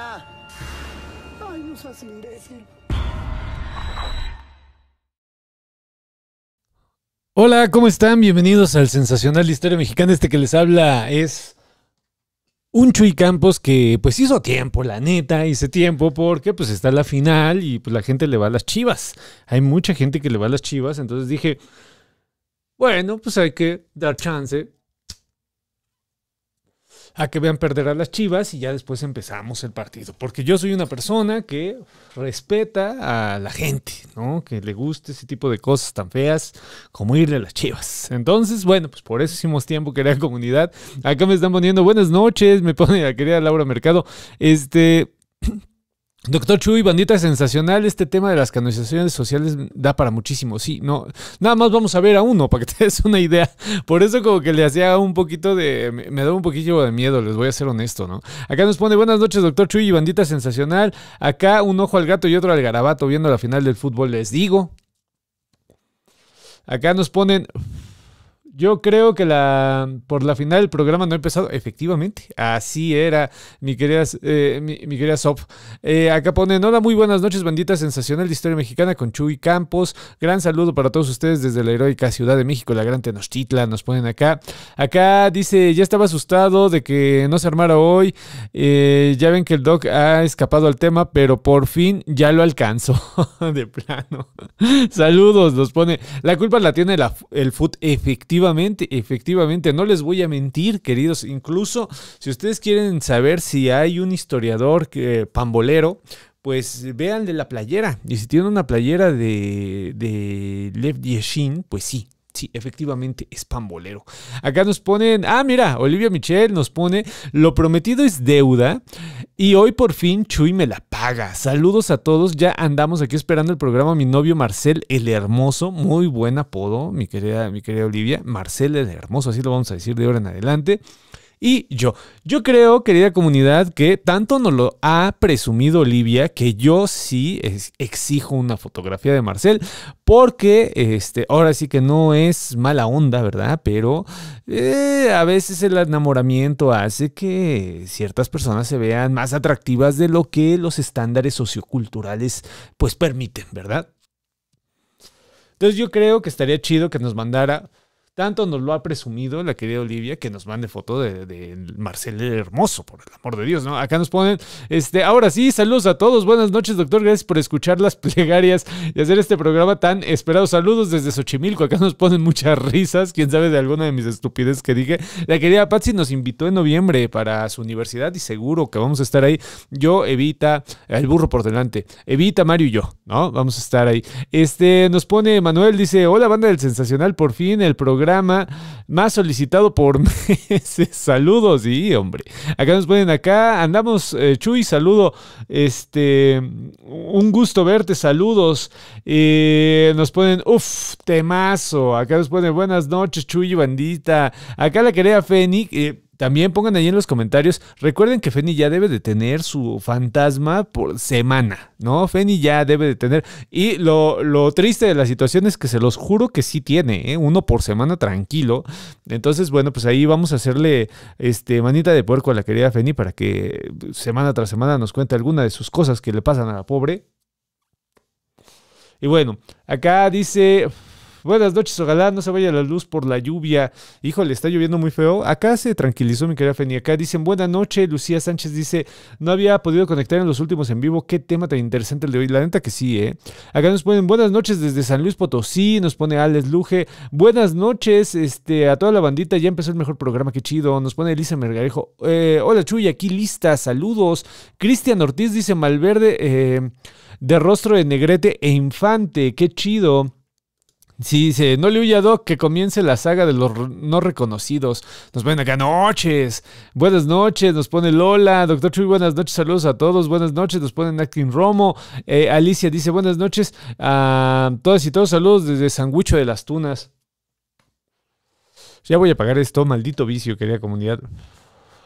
Ay, no. Hola, ¿cómo están? Bienvenidos al Sensacional Historia Mexicana. Este que les habla es un Chuy Campos que pues hizo tiempo, la neta, hice tiempo porque pues está la final y pues la gente le va a las chivas. Hay mucha gente que le va a las chivas, entonces dije, bueno, pues hay que dar chance a que vean perder a las Chivas y ya después empezamos el partido. Porque yo soy una persona que respeta a la gente, ¿no? Que le guste ese tipo de cosas tan feas como irle a las Chivas. Entonces, bueno, pues por eso hicimos tiempo, querida comunidad. Acá me están poniendo buenas noches, me pone la querida Laura Mercado. Este... Doctor Chuy, bandita sensacional, este tema de las canonizaciones sociales da para muchísimo, sí, no, nada más vamos a ver a uno para que te des una idea, por eso como que le hacía un poquito de, me, da un poquillo de miedo, les voy a ser honesto, ¿no? Acá nos pone buenas noches, doctor Chuy, bandita sensacional, acá un ojo al gato y otro al garabato viendo la final del fútbol, les digo. Acá nos ponen, yo creo que la por la final del programa no ha empezado. Efectivamente, así era, mi querida, eh, mi, querida Sop. Eh, acá ponen, hola, muy buenas noches, bandita sensacional de historia mexicana con Chuy Campos. Gran saludo para todos ustedes desde la heroica Ciudad de México, la gran Tenochtitlan, nos ponen acá. Acá dice, ya estaba asustado de que no se armara hoy. Eh, ya ven que el doc ha escapado al tema, pero por fin ya lo alcanzó. de plano. Saludos, nos pone. La culpa la tiene el foot, efectivamente Efectivamente, efectivamente, no les voy a mentir, queridos. Incluso si ustedes quieren saber si hay un historiador que, pambolero, pues vean de la playera. Y si tiene una playera de, de Lev Yeshin, pues sí, Sí, efectivamente es pambolero. Acá nos ponen, ah, mira, Olivia Michelle nos pone, lo prometido es deuda y hoy por fin Chuy me la paga. Saludos a todos, ya andamos aquí esperando el programa. Mi novio Marcel el Hermoso, muy buen apodo, mi querida, mi querida Olivia. Marcel el Hermoso, así lo vamos a decir de ahora en adelante y yo. Yo creo, querida comunidad, que tanto nos lo ha presumido Olivia que yo sí exijo una fotografía de Marcel, porque este, ahora sí que no es mala onda, ¿verdad? Pero eh, a veces el enamoramiento hace que ciertas personas se vean más atractivas de lo que los estándares socioculturales pues permiten, ¿verdad? Entonces yo creo que estaría chido que nos mandara tanto nos lo ha presumido la querida Olivia que nos mande foto de, Marcel Hermoso, por el amor de Dios, ¿no? Acá nos ponen, este, ahora sí, saludos a todos, buenas noches, doctor, gracias por escuchar las plegarias y hacer este programa tan esperado. Saludos desde Xochimilco, acá nos ponen muchas risas, quién sabe de alguna de mis estupideces que dije. La querida Patsy nos invitó en noviembre para su universidad y seguro que vamos a estar ahí. Yo, Evita, el burro por delante, Evita, Mario y yo, ¿no? Vamos a estar ahí. Este, nos pone Manuel, dice, hola banda del Sensacional, por fin el programa más solicitado por meses. Saludos, y hombre. Acá nos ponen acá, andamos, eh, Chuy, saludo. Este, un gusto verte, saludos. Eh, nos ponen, uff, temazo. Acá nos ponen buenas noches, Chuy, bandita. Acá la quería Fénix. Eh, también pongan ahí en los comentarios. Recuerden que Feni ya debe de tener su fantasma por semana, ¿no? Feni ya debe de tener. Y lo, triste de la situación es que se los juro que sí tiene, ¿eh? Uno por semana tranquilo. Entonces, bueno, pues ahí vamos a hacerle este, manita de puerco a la querida Feni para que semana tras semana nos cuente alguna de sus cosas que le pasan a la pobre. Y bueno, acá dice. Buenas noches, ojalá no se vaya la luz por la lluvia. Híjole, está lloviendo muy feo. Acá se tranquilizó mi querida Feni. Acá dicen, buena noche. Lucía Sánchez dice, no había podido conectar en los últimos en vivo. Qué tema tan interesante el de hoy. La neta que sí, ¿eh? Acá nos ponen buenas noches desde San Luis Potosí. Nos pone Alex Luje. Buenas noches este, a toda la bandita. Ya empezó el mejor programa, qué chido. Nos pone Elisa Mergarejo. Eh, hola Chuy, aquí lista. Saludos. Cristian Ortiz dice, Malverde. Eh, de rostro de negrete e infante, qué chido. Sí, dice, no le huya Doc, que comience la saga de los no reconocidos. Nos ponen acá noches. Buenas noches, nos pone Lola. Doctor Chuy, buenas noches, saludos a todos. Buenas noches, nos ponen Acting Romo. Eh, Alicia dice, buenas noches a todas y todos, saludos desde Sanguicho de las Tunas. Ya voy a pagar esto, maldito vicio, querida comunidad.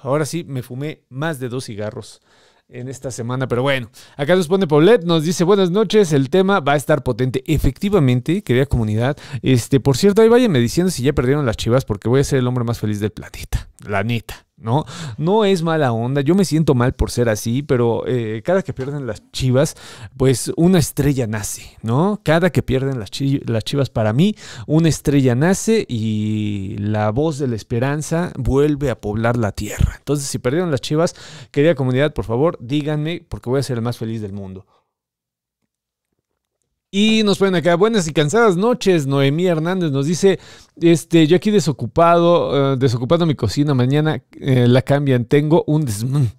Ahora sí, me fumé más de dos cigarros en esta semana. Pero bueno, acá nos pone Paulette, nos dice buenas noches, el tema va a estar potente. Efectivamente, querida comunidad, este, por cierto, ahí váyanme diciendo si ya perdieron las chivas porque voy a ser el hombre más feliz del planeta. La neta. ¿No? No es mala onda, yo me siento mal por ser así, pero eh, cada que pierden las chivas, pues una estrella nace, ¿no? Cada que pierden las, las chivas para mí, una estrella nace y la voz de la esperanza vuelve a poblar la tierra. Entonces, si perdieron las chivas, querida comunidad, por favor, díganme, porque voy a ser el más feliz del mundo. Y nos ponen acá, buenas y cansadas noches. Noemí Hernández nos dice, este, yo aquí desocupado, eh, desocupando mi cocina, mañana eh, la cambian, tengo un.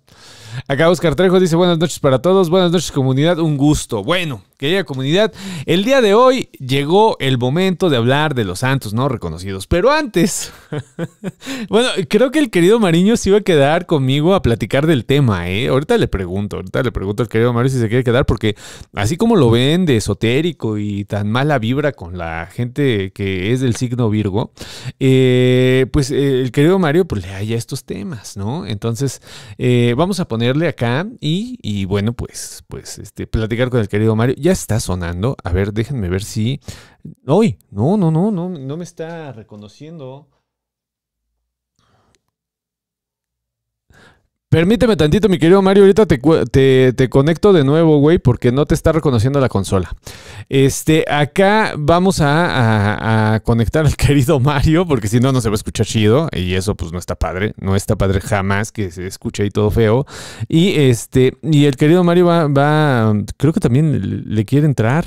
Acá Oscar Trejo dice, buenas noches para todos, buenas noches comunidad, un gusto. Bueno, querida comunidad, el día de hoy llegó el momento de hablar de los santos no reconocidos, pero antes, bueno, creo que el querido Mariño se iba a quedar conmigo a platicar del tema, ¿eh? Ahorita le pregunto, ahorita le pregunto al querido Mario si se quiere quedar, porque así como lo ven de esotérico y tan mala vibra con la gente que es del signo Virgo, eh, pues eh, el querido Mario pues le haya estos temas, ¿no? Entonces, eh, vamos a ponerle acá y, y bueno, pues, pues este, platicar con el querido Mario. Ya está sonando. A ver, déjenme ver si... ¡Uy! No, no, no, no, no me está reconociendo. Permíteme tantito, mi querido Mario. Ahorita te, te, conecto de nuevo, güey, porque no te está reconociendo la consola. Este, acá vamos a, a- a conectar al querido Mario, porque si no, no se va a escuchar chido. Y eso, pues, no está padre. No está padre jamás que se escuche ahí todo feo. Y este, y el querido Mario va, va creo que también le quiere entrar.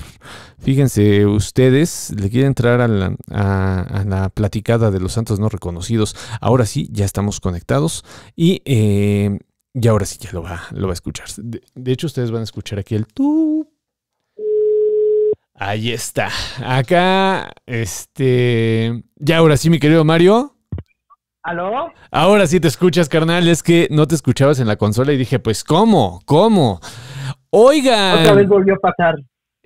Fíjense ustedes, le quiere entrar a la, a- a la platicada de los santos no reconocidos. Ahora sí, ya estamos conectados. Y, eh, y ahora sí ya lo va, lo va a escuchar. De, de hecho, ustedes van a escuchar aquí el tú. Ahí está. Acá, este. Ya ahora sí, mi querido Mario. ¿Aló? Ahora sí te escuchas, carnal. Es que no te escuchabas en la consola y dije, pues, ¿cómo? ¿Cómo? Oigan. Otra vez volvió a pasar.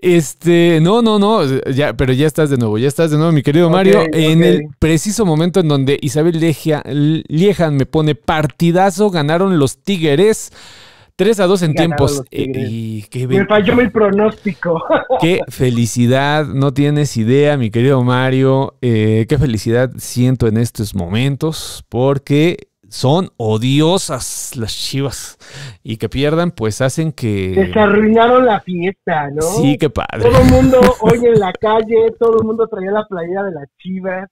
Este, no, no, no, ya, pero ya estás de nuevo, ya estás de nuevo, mi querido Mario, en el preciso momento en donde Isabel Legia- Liejan me pone partidazo, ganaron los Tigres 3 a 2 en Ganaron tiempos. Eh, y qué, Me falló mi pronóstico. qué felicidad, no tienes idea, mi querido Mario, eh, qué felicidad siento en estos momentos, porque son odiosas las chivas y que pierdan, pues hacen que... Desarruinaron la fiesta, ¿no? Sí, qué padre. Todo el mundo hoy en la calle, todo el mundo traía la playera de las chivas.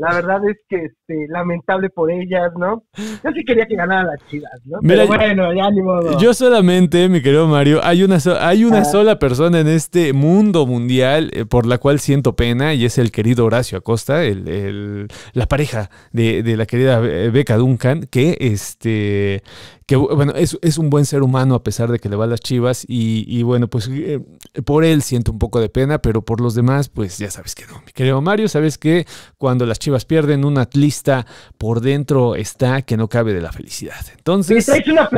La verdad es que este, lamentable por ellas, ¿no? Yo sí quería que ganaran las chivas, ¿no? Mira, Pero bueno, ya ni modo. Yo solamente, mi querido Mario, hay una, so- hay una Ah. sola persona en este mundo mundial eh, por la cual siento pena y es el querido Horacio Acosta, el, el- la pareja de, de la querida Be- Beca Duncan, que este que bueno, es, es un buen ser humano a pesar de que le va a las chivas y, y bueno, pues eh, por él siento un poco de pena, pero por los demás, pues ya sabes que no. Mi querido Mario, sabes que cuando las chivas pierden, un atlista por dentro está que no cabe de la felicidad. Sí, Entonces... traes, una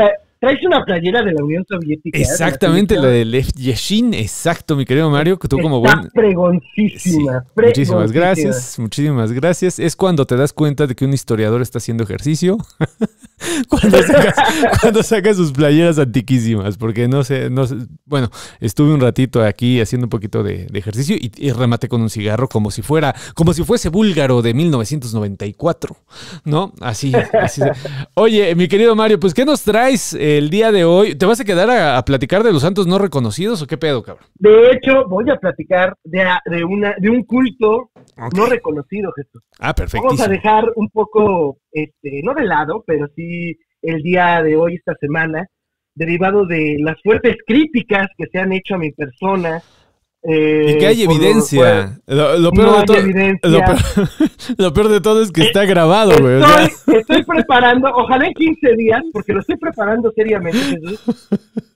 traes una playera de la Unión Soviética. ¿eh? Exactamente, la la de Lev Yashin, exacto, mi querido Mario, que tú como buen... Sí, pregoncísima. muchísimas pregoncísima. gracias, muchísimas gracias. Es cuando te das cuenta de que un historiador está haciendo ejercicio. cuando, sacas, cuando sacas sus playeras antiquísimas, porque no sé, no sé, bueno, estuve un ratito aquí haciendo un poquito de, de ejercicio y, y rematé con un cigarro como si fuera, como si fuese búlgaro de 1994, ¿no? Así, así. Oye, mi querido Mario, pues ¿qué nos traes el día de hoy? ¿Te vas a quedar a, a platicar de los santos no reconocidos o qué pedo, cabrón? De hecho, voy a platicar de, de, una, de un culto no reconocido, Jesús. Ah, Vamos a dejar un poco, este, no de lado, pero sí el día de hoy, esta semana, derivado de las fuertes críticas que se han hecho a mi persona. Eh, Y que hay evidencia. Lo, peor no de hay evidencia. lo, peor, lo peor de todo es que está grabado, güey. o sea, Estoy, preparando, ojalá en 15 días, porque lo estoy preparando seriamente,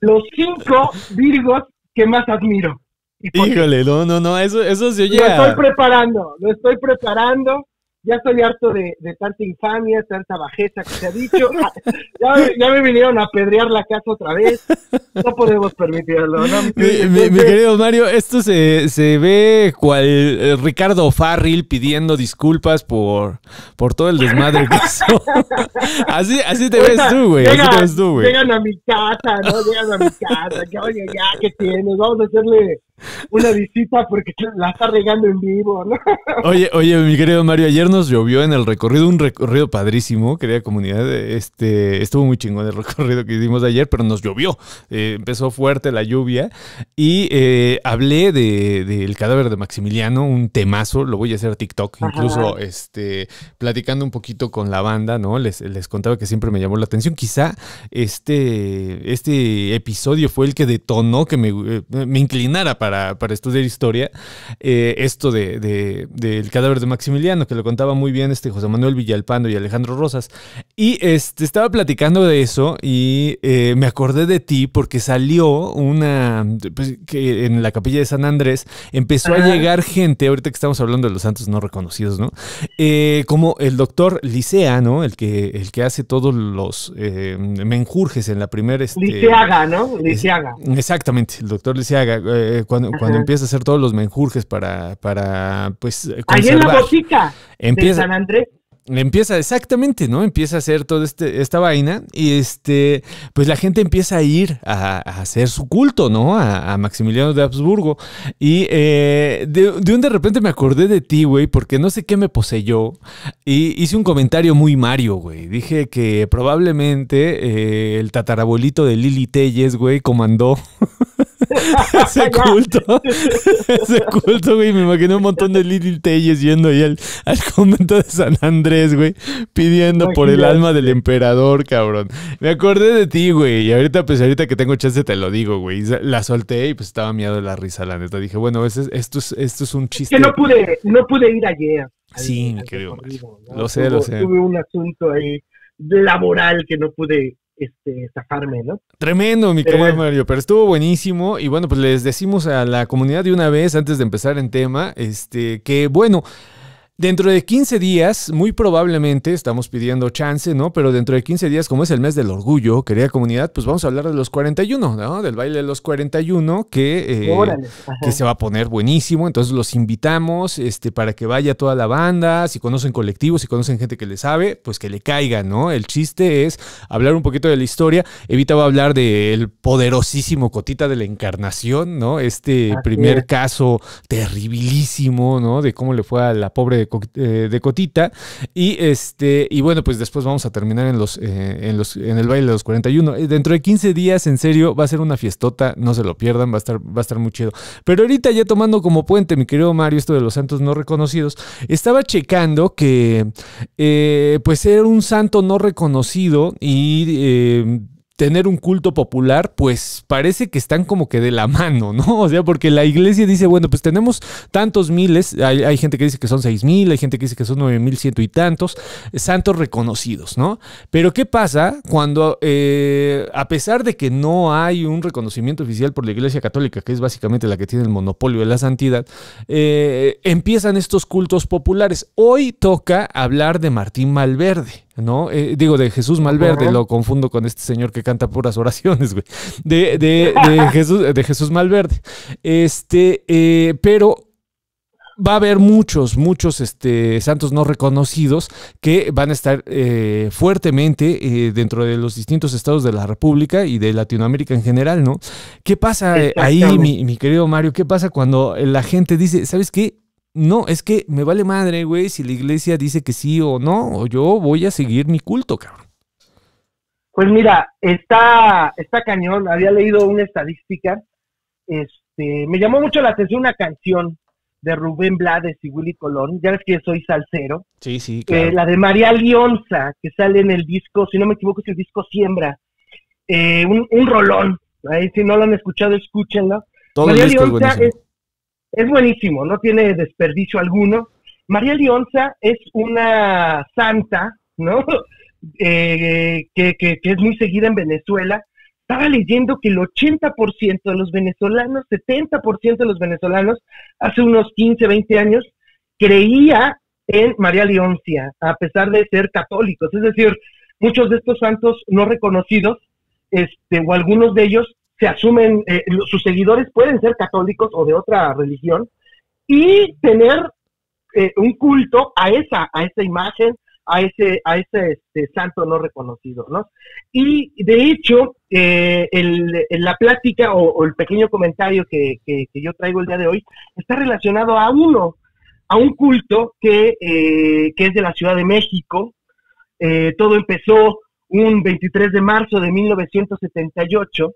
los cinco virgos que más admiro. Híjole, no, no, no, eso, eso se oye. Lo estoy preparando, lo estoy preparando. Ya estoy harto de, de tanta infamia, tanta bajeza que se ha dicho. Ya, ya me vinieron a apedrear la casa otra vez. No podemos permitirlo. ¿no? Mi, mi- mi Entonces, querido Mario, esto se, se ve cual eh, Ricardo Farril pidiendo disculpas por, por todo el desmadre que hizo. así, así te ves tú, güey. Así te ves tú, güey. Llegan a mi casa, ¿no? Llegan a mi casa. Que, oye, ya, ¿qué tienes? Vamos a hacerle una visita porque la está regando en vivo, ¿no? Oye, oye, mi querido Mario, ayer nos llovió en el recorrido, un recorrido padrísimo, querida comunidad. Este, estuvo muy chingón el recorrido que hicimos ayer, pero nos llovió. Eh, empezó fuerte la lluvia y eh, hablé del de, cadáver de Maximiliano, un temazo, lo voy a hacer a TikTok, incluso este, platicando un poquito con la banda, ¿no? Les, les contaba que siempre me llamó la atención. Quizá este, este episodio fue el que detonó que me, eh, me inclinara para para, estudiar historia, eh, esto de, del cadáver de Maximiliano, que lo contaba muy bien este José Manuel Villalpando y Alejandro Rosas. Y este, estaba platicando de eso y eh, me acordé de ti porque salió una, pues, que en la capilla de San Andrés empezó a llegar gente, ahorita que estamos hablando de los santos no reconocidos, ¿no? Eh, como el doctor Licea, ¿no? El que, el que hace todos los menjurjes en la primera... Este, Liceaga, ¿no? Liceaga. Exactamente, el doctor Liceaga. Cuando, cuando empieza a hacer todos los menjurjes para, para pues, Ahí en la botica de San Andrés. Empieza exactamente, ¿no? Empieza a hacer toda este, esta vaina y este, pues la gente empieza a ir a, hacer su culto, ¿no? A, Maximiliano de Habsburgo. Y eh, de, un de repente me acordé de ti, güey, porque no sé qué me poseyó. Y hice un comentario muy Mario, güey. Dije que probablemente eh, el tatarabuelito de Lili Telles, güey, comandó ese culto. ese culto, güey. Me imaginé un montón de Little Telles yendo ahí al, convento de San Andrés, güey. Pidiendo por el alma del emperador, cabrón. Me acordé de ti, güey. Y ahorita, pues ahorita que tengo chance te lo digo, güey. La solté y pues estaba miedo de la risa, la neta. Dije, bueno, esto es, esto es un chiste. que no pude, no pude ir ayer. Sí, mi querido. Lo sé, lo sé. Tuve un asunto ahí laboral que no pude este, zafarme, ¿no? Tremendo, mi querido Mario, pero estuvo buenísimo. Y bueno, pues les decimos a la comunidad de una vez, antes de empezar en tema, este, que bueno. Dentro de 15 días, muy probablemente, estamos pidiendo chance, ¿no? Pero dentro de 15 días, como es el mes del orgullo, querida comunidad, pues vamos a hablar de los 41, ¿no? Del baile de los 41, que, eh, que se va a poner buenísimo. Entonces los invitamos este, para que vaya toda la banda. Si conocen colectivos, si conocen gente que le sabe, pues que le caigan, ¿no? El chiste es hablar un poquito de la historia. Evita va a hablar del poderosísimo Cotita de la Encarnación, ¿no? Este primer caso terribilísimo, ¿no? De cómo le fue a la pobre eh, de, Cotita. Y este, y bueno, pues después vamos a terminar en los, eh, en los, en el baile de los 41. Eh, dentro de 15 días, en serio, va a ser una fiestota, no se lo pierdan, va a estar, va a estar muy chido. Pero ahorita ya tomando como puente, mi querido Mario, esto de los santos no reconocidos, estaba checando que pues era un santo no reconocido y tener un culto popular, pues parece que están como que de la mano, ¿no? O sea, porque la iglesia dice, bueno, pues tenemos tantos miles, hay, gente que dice que son seis mil, hay gente que dice que son nueve mil ciento y tantos santos reconocidos, ¿no? Pero ¿qué pasa cuando, eh, a pesar de que no hay un reconocimiento oficial por la iglesia católica, que es básicamente la que tiene el monopolio de la santidad, eh, empiezan estos cultos populares? Hoy toca hablar de Martín Malverde. ¿No? Eh, digo, de Jesús Malverde, lo confundo con este señor que canta puras oraciones, güey. De, de, de Jesús, de Jesús Malverde. Este, eh, pero va a haber muchos, muchos este, santos no reconocidos que van a estar eh, fuertemente dentro de los distintos estados de la República y de Latinoamérica en general, ¿no? ¿Qué pasa ahí, mi, mi, querido Mario? ¿Qué pasa cuando la gente dice, ¿sabes qué? No, es que me vale madre, güey, si la iglesia dice que sí o no, o yo voy a seguir mi culto, cabrón. Pues mira, está, está cañón, había leído una estadística, este, me llamó mucho la atención una canción de Rubén Blades y Willy Colón, ya ves que soy salsero. Sí, sí, claro. la de María Lionza, que sale en el disco, si no me equivoco es el disco Siembra, eh, un, rolón, ahí si no lo han escuchado, escúchenlo. Todo María Lionza es, es buenísimo, no tiene desperdicio alguno. María Lionza es una santa, ¿no? Eh, que, que, es muy seguida en Venezuela. Estaba leyendo que el 80% de los venezolanos, 70% de los venezolanos, hace unos 15, 20 años, creía en María Leoncia, a pesar de ser católicos. Es decir, muchos de estos santos no reconocidos, este, o algunos de ellos, se asumen, eh, sus seguidores pueden ser católicos o de otra religión y tener eh, un culto a esa, a esa imagen, a ese, a ese este, santo no reconocido, ¿no? Y de hecho, eh, el, la plática o, el pequeño comentario que, que, yo traigo el día de hoy está relacionado a uno, a un culto que, eh, que es de la Ciudad de México. Eh, todo empezó un 23 de marzo de 1978,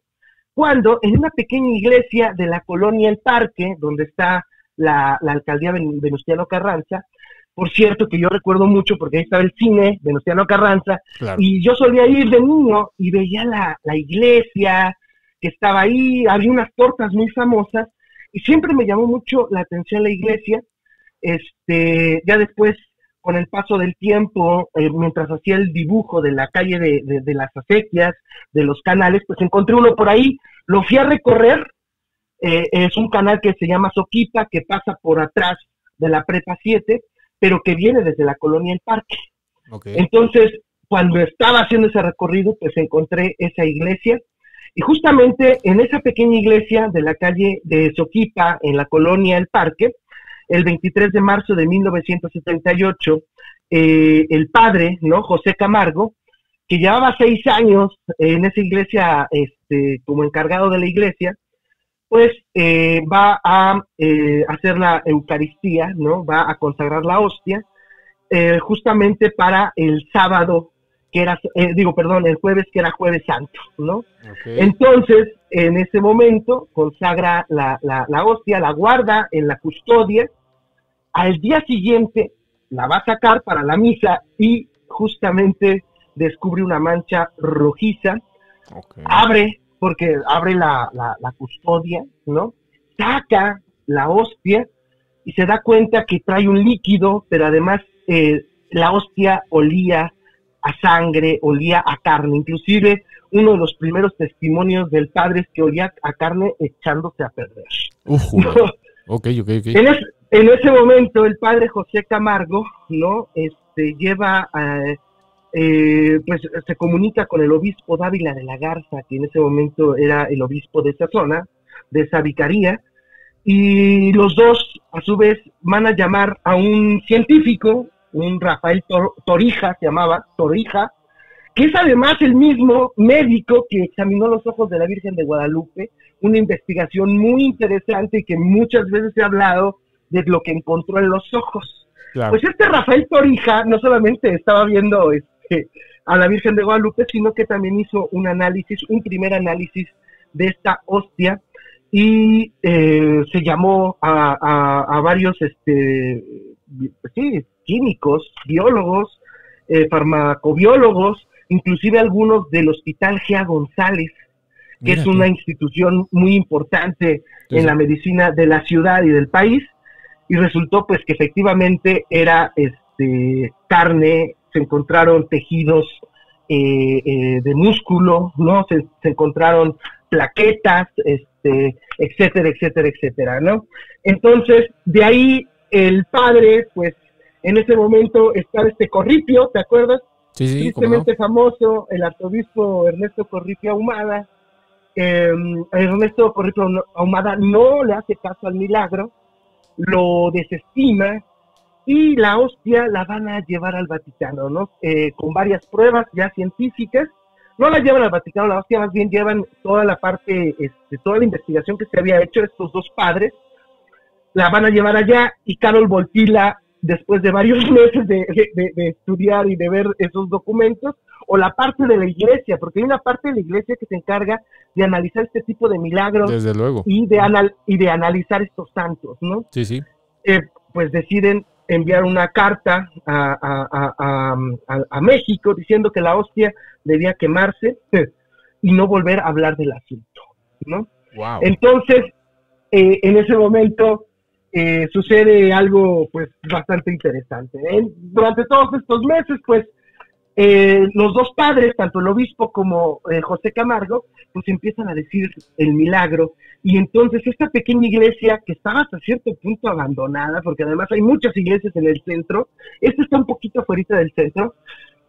cuando en una pequeña iglesia de la colonia El Parque, donde está la, la alcaldía Venustiano Carranza, por cierto, que yo recuerdo mucho porque ahí estaba el cine Venustiano Carranza, y yo solía ir de niño y veía la, la iglesia que estaba ahí, había unas tortas muy famosas, y siempre me llamó mucho la atención la iglesia. Este, ya después, con el paso del tiempo, eh, mientras hacía el dibujo de la calle de, de, las acequias, de los canales, pues encontré uno por ahí, lo fui a recorrer, eh, es un canal que se llama Soquita, que pasa por atrás de la Prepa 7, pero que viene desde la colonia El Parque. Entonces, cuando estaba haciendo ese recorrido, pues encontré esa iglesia. Y justamente en esa pequeña iglesia de la calle de Soquipa, en la colonia El Parque, el 23 de marzo de 1978, eh, el padre, ¿no? José Camargo, que llevaba seis años en esa iglesia este, como encargado de la iglesia, pues eh, va a eh, hacer la Eucaristía, ¿no? Va a consagrar la hostia, justamente para el sábado, que era, digo, perdón, el jueves, que era jueves santo, ¿no? Entonces, en ese momento, consagra la, la, hostia, la guarda en la custodia, al día siguiente la va a sacar para la misa y justamente descubre una mancha rojiza, abre porque abre la, la, custodia, ¿no? Saca la hostia y se da cuenta que trae un líquido, pero además eh, la hostia olía a sangre, olía a carne. Inclusive uno de los primeros testimonios del padre es que olía a carne echándose a perder. En, en, ese momento el padre José Camargo, ¿no? Este, lleva a eh, pues se comunica con el obispo Dávila de la Garza, que en ese momento era el obispo de esa zona, de esa vicaría, y los dos a su vez van a llamar a un científico, un Rafael Torija, se llamaba Torija, que es además el mismo médico que examinó los ojos de la Virgen de Guadalupe, una investigación muy interesante y que muchas veces ha hablado de lo que encontró en los ojos. Pues este Rafael Torija no solamente estaba viendo a la Virgen de Guadalupe, sino que también hizo un análisis, un primer análisis de esta hostia y eh, se llamó a, varios este, sí, químicos, biólogos, eh, farmacobiólogos, inclusive algunos del Hospital Gea González, que es una institución muy importante en la medicina de la ciudad y del país, y resultó pues que efectivamente era este carne se encontraron tejidos eh, eh, de músculo, ¿no? Se, encontraron plaquetas, este, etcétera, etcétera, etcétera, ¿no? Entonces, de ahí el padre, pues, en ese momento estaba este Corripio, ¿te acuerdas? Sí, sí, Tristemente famoso, el arzobispo Ernesto Corripio Ahumada. Em, Ernesto Corripio Ahumada no le hace caso al milagro, lo desestima, y la hostia la van a llevar al Vaticano, ¿no? Eh, con varias pruebas ya científicas. No la llevan al Vaticano, la hostia más bien llevan toda la parte, este, toda la investigación que se había hecho estos dos padres, la van a llevar allá y Carol Voltila, después de varios meses de, estudiar y de ver esos documentos, o la parte de la iglesia, porque hay una parte de la iglesia que se encarga de analizar este tipo de milagros Desde luego. Y, de anal y de analizar estos santos, ¿no? Sí, sí. Eh, pues deciden enviar una carta a, México diciendo que la hostia debía quemarse y no volver a hablar del asunto, ¿no? Entonces, eh, en ese momento eh, sucede algo pues bastante interesante. Durante todos estos meses, pues, eh, los dos padres, tanto el obispo como José Camargo, pues empiezan a decir el milagro. Y entonces esta pequeña iglesia que estaba hasta cierto punto abandonada, porque además hay muchas iglesias en el centro, esta está un poquito afuera del centro,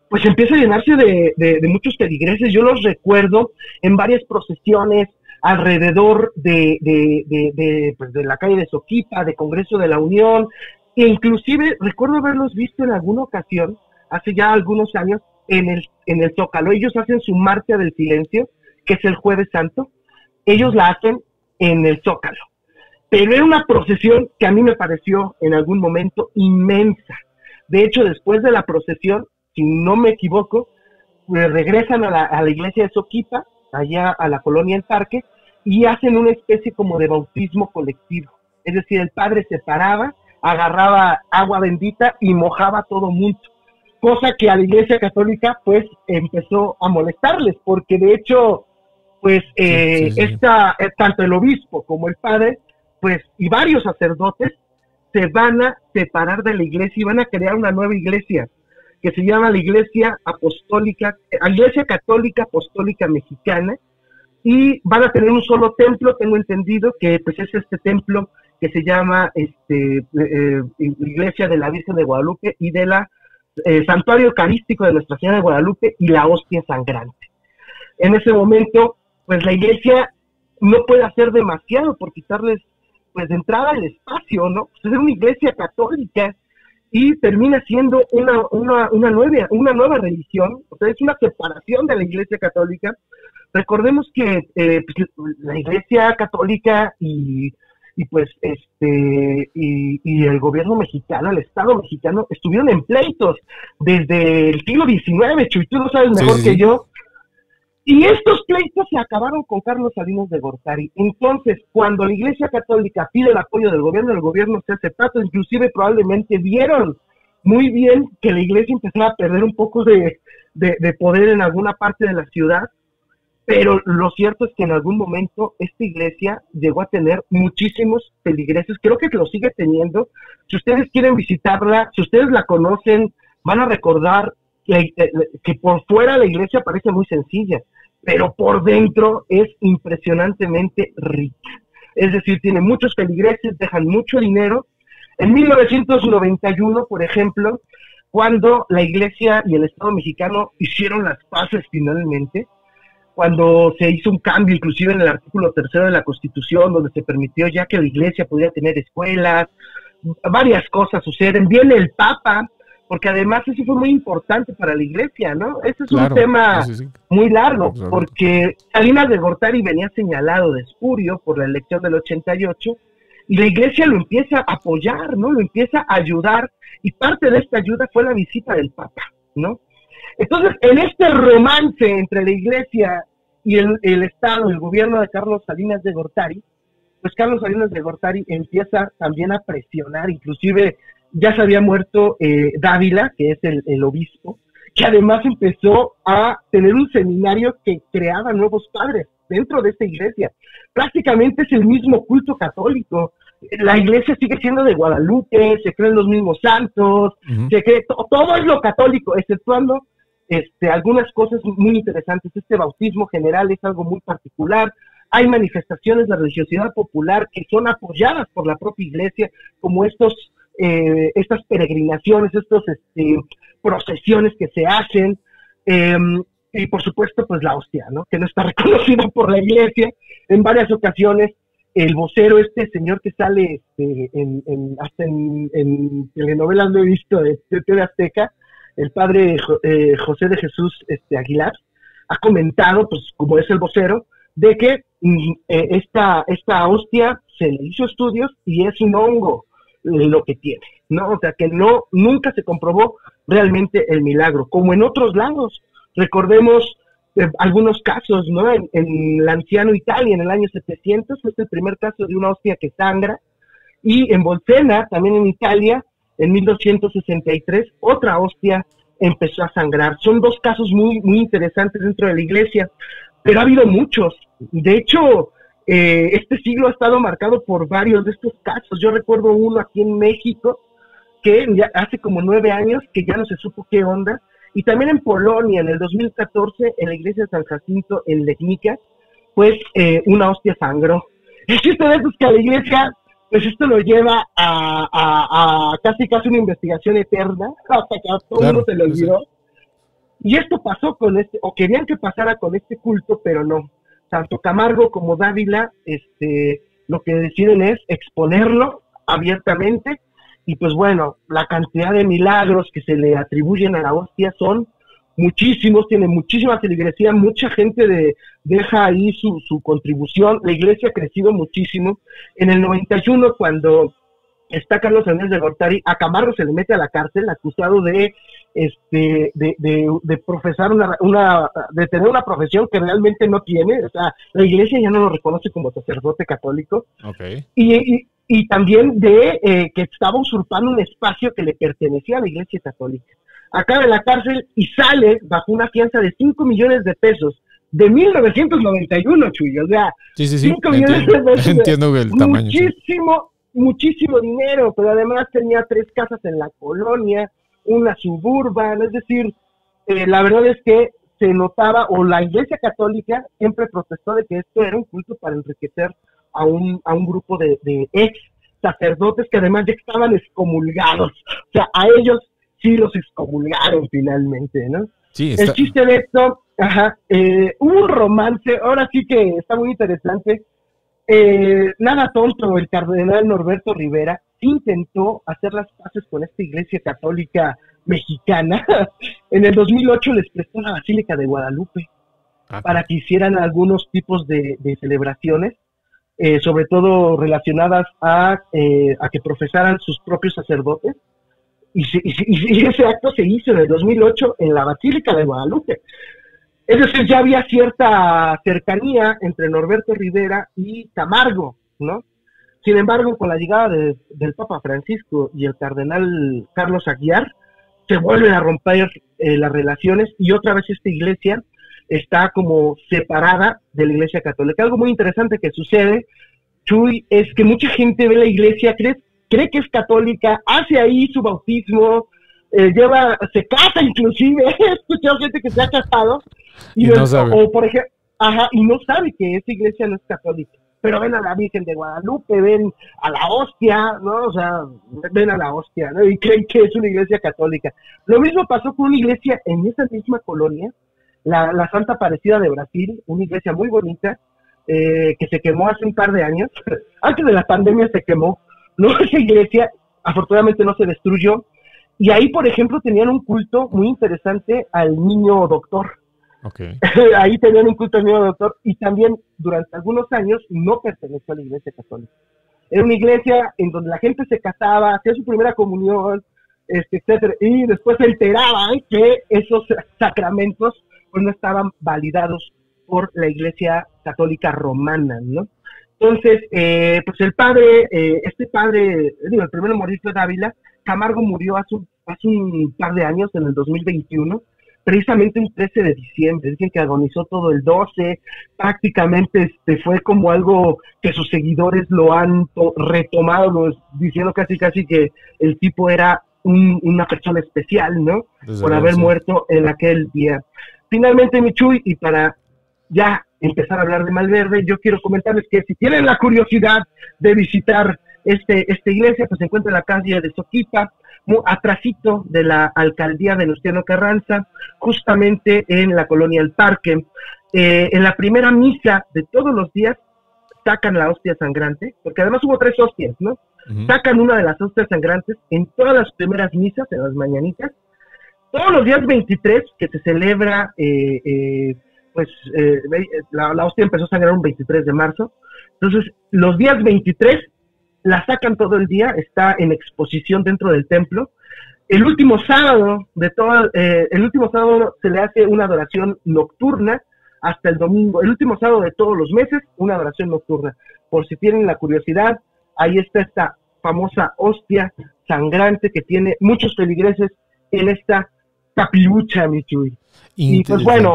pues empieza a llenarse de, de, muchos peligreses. Yo los recuerdo en varias procesiones alrededor de, de, pues de la calle de Soquipa, de Congreso de la Unión, e inclusive recuerdo haberlos visto en alguna ocasión hace ya algunos años, en el, en el Zócalo. Ellos hacen su marcha del silencio, que es el jueves santo. Ellos la hacen en el Zócalo. Pero era una procesión que a mí me pareció en algún momento inmensa. De hecho, después de la procesión, si no me equivoco, pues regresan a la, a la iglesia de Soquipa, allá a la colonia El Parque, y hacen una especie como de bautismo colectivo. Es decir, el padre se paraba, agarraba agua bendita y mojaba a todo mundo. Cosa que a la iglesia católica pues empezó a molestarles, porque de hecho, pues eh, Esta, eh, tanto el obispo como el padre, pues y varios sacerdotes se van a separar de la iglesia y van a crear una nueva iglesia que se llama la Iglesia Apostólica, Iglesia Católica Apostólica Mexicana, y van a tener un solo templo, tengo entendido que pues es este templo que se llama este, eh, eh, Iglesia de la Virgen de Guadalupe y de la eh, Santuario Eucarístico de Nuestra Señora de Guadalupe y la hostia sangrante. En ese momento, pues la iglesia no puede hacer demasiado por quitarles pues de entrada el espacio, ¿no? Pues, es una iglesia católica y termina siendo una, una, una, nueva, una nueva religión, o sea, es una separación de la iglesia católica Recordemos que eh, pues, la Iglesia Católica y, y pues este y, y, el gobierno mexicano, el Estado mexicano, estuvieron en pleitos desde el siglo XIX, Chuy, tú lo sabes mejor que yo. Y estos pleitos se acabaron con Carlos Salinas de Gortari. Entonces, cuando la Iglesia Católica pide el apoyo del gobierno, el gobierno se hace pato, inclusive probablemente vieron muy bien que la Iglesia empezaba a perder un poco de, de poder en alguna parte de la ciudad pero lo cierto es que en algún momento esta iglesia llegó a tener muchísimos peligreses, creo que lo sigue teniendo. Si ustedes quieren visitarla, si ustedes la conocen, van a recordar que, que por fuera la iglesia parece muy sencilla, pero por dentro es impresionantemente rica. Es decir, tiene muchos peligreses, dejan mucho dinero. En 1991, por ejemplo, cuando la iglesia y el Estado mexicano hicieron las paces finalmente, cuando se hizo un cambio inclusive en el artículo tercero de la Constitución, donde se permitió ya que la iglesia pudiera tener escuelas, varias cosas suceden. Viene el Papa, porque además eso fue muy importante para la iglesia, ¿no? Ese es un tema muy largo, porque Salinas de Gortari venía señalado de espurio por la elección del 88, y la iglesia lo empieza a apoyar, ¿no? Lo empieza a ayudar, y parte de esta ayuda fue la visita del Papa, ¿no? Entonces, en este romance entre la iglesia y el, Estado, el gobierno de Carlos Salinas de Gortari, pues Carlos Salinas de Gortari empieza también a presionar, inclusive ya se había muerto eh, Dávila, que es el, obispo, que además empezó a tener un seminario que creaba nuevos padres dentro de esta iglesia. Prácticamente es el mismo culto católico. La iglesia sigue siendo de Guadalupe, se creen los mismos santos, se cree, todo es lo católico, exceptuando este, algunas cosas muy interesantes. Este bautismo general es algo muy particular. Hay manifestaciones de religiosidad popular que son apoyadas por la propia iglesia, como estos, eh, estas peregrinaciones, estas este, procesiones que se hacen. Em, y por supuesto, pues la hostia, ¿no? Que no está reconocida por la iglesia. En varias ocasiones, el vocero, este señor que sale este, en, hasta en, telenovelas lo he visto de, de TV Azteca, el padre eh, José de Jesús este, Aguilar, ha comentado, pues como es el vocero, de que mm, eh, esta, esta hostia se le hizo estudios y es un hongo lo que tiene, ¿no? O sea, que no, nunca se comprobó realmente el milagro, como en otros lados. Recordemos eh, algunos casos, ¿no? En, en, el anciano Italia, en el año 700, fue el primer caso de una hostia que sangra, y en Bolsena, también en Italia, en 1263 otra hostia empezó a sangrar. Son dos casos muy, muy interesantes dentro de la iglesia, pero ha habido muchos. De hecho, eh, este siglo ha estado marcado por varios de estos casos. Yo recuerdo uno aquí en México, que hace como nueve años que ya no se supo qué onda, y también en Polonia, en el 2014, en la iglesia de San Jacinto, en Legnica, pues eh, una hostia sangró. De esos que a la iglesia pues esto lo lleva a, casi casi una investigación eterna, hasta que a todo el mundo se le olvidó. Y esto pasó con este, o querían que pasara con este culto, pero no. Tanto Camargo como Dávila, este, lo que deciden es exponerlo abiertamente y pues bueno, la cantidad de milagros que se le atribuyen a la hostia son muchísimos, tiene muchísima feligresía, mucha gente de, deja ahí su, su contribución, la iglesia ha crecido muchísimo. En el 91, cuando está Carlos Andrés de Gortari, a Camargo se le mete a la cárcel acusado de este de, de, profesar una, una, de tener una profesión que realmente no tiene, o sea, la iglesia ya no lo reconoce como sacerdote católico. Okay. Y, y, también de eh, que estaba usurpando un espacio que le pertenecía a la iglesia católica. Acaba en la cárcel y sale bajo una fianza de 5 millones de pesos de 1991, Chuy. O sea, sí, sí, sí. 5 millones de pesos. Entiendo el tamaño. Muchísimo, muchísimo dinero, pero además tenía tres casas en la colonia, una suburban, es decir, eh, la verdad es que se notaba, o la Iglesia Católica siempre protestó de que esto era un culto para enriquecer a un, a un grupo de, ex sacerdotes que además ya estaban excomulgados. O sea, a ellos sí los excomulgaron finalmente, ¿no? Sí, El chiste de esto, ajá, eh, un romance, ahora sí que está muy interesante, eh, nada tonto, el cardenal Norberto Rivera intentó hacer las paces con esta iglesia católica mexicana. en el 2008 les prestó la Basílica de Guadalupe ah, para que hicieran algunos tipos de, celebraciones, eh, sobre todo relacionadas a, eh, a, que profesaran sus propios sacerdotes. Y, y, ese acto se hizo en el 2008 en la Basílica de Guadalupe. Es decir, ya había cierta cercanía entre Norberto Rivera y Camargo, ¿no? Sin embargo, con la llegada del Papa Francisco y el cardenal Carlos Aguiar, se vuelven a romper eh, las relaciones y otra vez esta iglesia está como separada de la iglesia católica. Algo muy interesante que sucede, Chuy, es que mucha gente ve la iglesia, cree, cree que es católica, hace ahí su bautismo, eh, lleva, se casa inclusive, he escuchado gente que se ha casado y, no sabe. O por ejemplo, ajá, y no sabe que esa iglesia no es católica. Pero ven a la Virgen de Guadalupe, ven a la hostia, ¿no? O sea, ven a la hostia, ¿no? Y creen que es una iglesia católica. Lo mismo pasó con una iglesia en esa misma colonia, la, la Santa Aparecida de Brasil, una iglesia muy bonita, eh, que se quemó hace un par de años. Antes de la pandemia se quemó, ¿no? Esa iglesia, afortunadamente no se destruyó, y ahí, por ejemplo, tenían un culto muy interesante al niño doctor. Okay. ahí tenían un culto al niño doctor y también durante algunos años no perteneció a la iglesia católica. Era una iglesia en donde la gente se casaba, hacía su primera comunión, este, etcétera, y después se enteraban que esos sacramentos pues no estaban validados por la iglesia católica romana, ¿no? Entonces, eh, pues el padre, eh, este padre, digo, el primero morir fue Dávila, Camargo murió hace un, hace un par de años, en el 2021, precisamente un 13 de diciembre, dicen que agonizó todo el 12, prácticamente este fue como algo que sus seguidores lo han retomado, diciendo casi casi que el tipo era una persona especial, ¿no? Por haber muerto en aquel día. Finalmente, Michuy, y para ya empezar a hablar de Malverde, yo quiero comentarles que si tienen la curiosidad de visitar este, esta iglesia pues se encuentra en la calle de Soquipa, atrasito de la alcaldía de Luciano Carranza, justamente en la colonia El Parque. Eh, en la primera misa de todos los días sacan la hostia sangrante, porque además hubo tres hostias, ¿no? Sacan una de las hostias sangrantes en todas las primeras misas, en las mañanitas. Todos los días 23 que se celebra, eh, eh, pues la, la hostia empezó a sangrar un 23 de marzo. Entonces, los días 23 la sacan todo el día, está en exposición dentro del templo. El último sábado de todo, eh, el último sábado se le hace una adoración nocturna hasta el domingo. El último sábado de todos los meses, una adoración nocturna. Por si tienen la curiosidad, ahí está esta famosa hostia sangrante que tiene muchos feligreses en esta capilucha, mi Y pues bueno,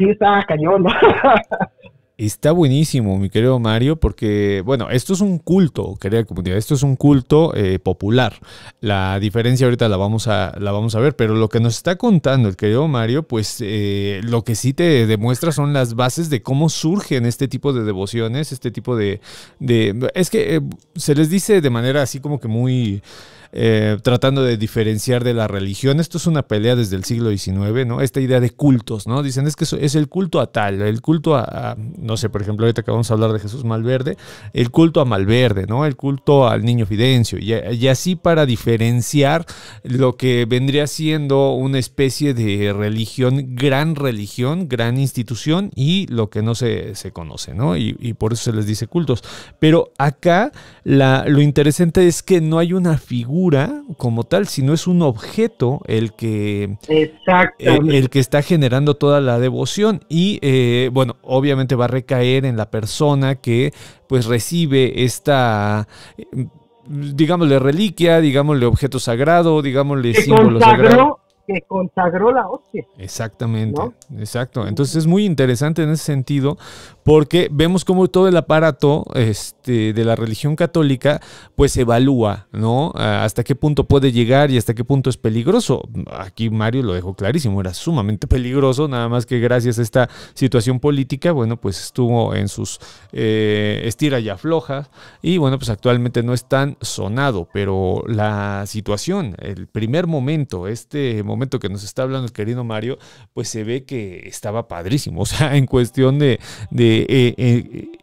sí está cañón. Está buenísimo, mi querido Mario, porque, bueno, esto es un culto, querida comunidad, esto es un culto eh, popular. La diferencia ahorita la vamos, a, la vamos a ver, pero lo que nos está contando el querido Mario, pues eh, lo que sí te demuestra son las bases de cómo surgen este tipo de devociones, este tipo de... de es que eh, se les dice de manera así como que muy eh, tratando de diferenciar de la religión. Esto es una pelea desde el siglo XIX, ¿no? Esta idea de cultos, ¿no? Dicen es que es el culto a tal, el culto a, no sé, por ejemplo, ahorita que vamos a hablar de Jesús Malverde, el culto a Malverde, ¿no? El culto al niño Fidencio, y, así para diferenciar lo que vendría siendo una especie de religión, gran religión, gran institución, y lo que no se, se conoce, ¿no? Y, por eso se les dice cultos. Pero acá lo interesante es que no hay una figura como tal, sino es un objeto el que, eh, el, que está generando toda la devoción. Y eh, bueno, obviamente va a recaer en la persona que pues recibe esta digámosle reliquia, digámosle objeto sagrado, digámosle símbolo sagrado que consagró la hostia. Exactamente, exacto. Entonces es muy interesante en ese sentido porque vemos cómo todo el aparato este, de la religión católica pues evalúa, ¿no? Hasta qué punto puede llegar y hasta qué punto es peligroso. Aquí Mario lo dejó clarísimo, era sumamente peligroso, nada más que gracias a esta situación política, bueno, pues estuvo en sus eh, estira y afloja y bueno, pues actualmente no es tan sonado, pero la situación, el primer momento, este momento que nos está hablando el querido Mario, pues se ve que estaba padrísimo. O sea, en cuestión de, de eh, eh,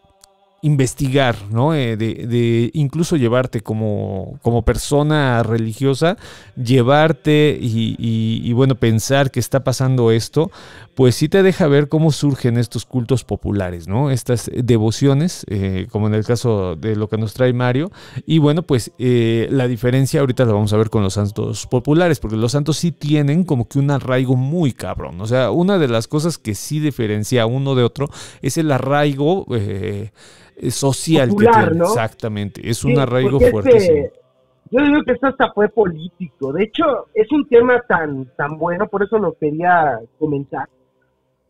investigar, ¿no? Eh, de, incluso llevarte como, como persona religiosa, llevarte y, bueno, pensar que está pasando esto, pues sí te deja ver cómo surgen estos cultos populares, ¿no? Estas devociones, eh, como en el caso de lo que nos trae Mario. Y bueno, pues eh, la diferencia ahorita la vamos a ver con los santos populares, porque los santos sí tienen como que un arraigo muy cabrón. O sea, una de las cosas que sí diferencia uno de otro es el arraigo social que tiene. Exactamente, es un arraigo fuerte. yo digo que esto hasta fue político. De hecho, es un tema tan, tan bueno, por eso lo quería comentar.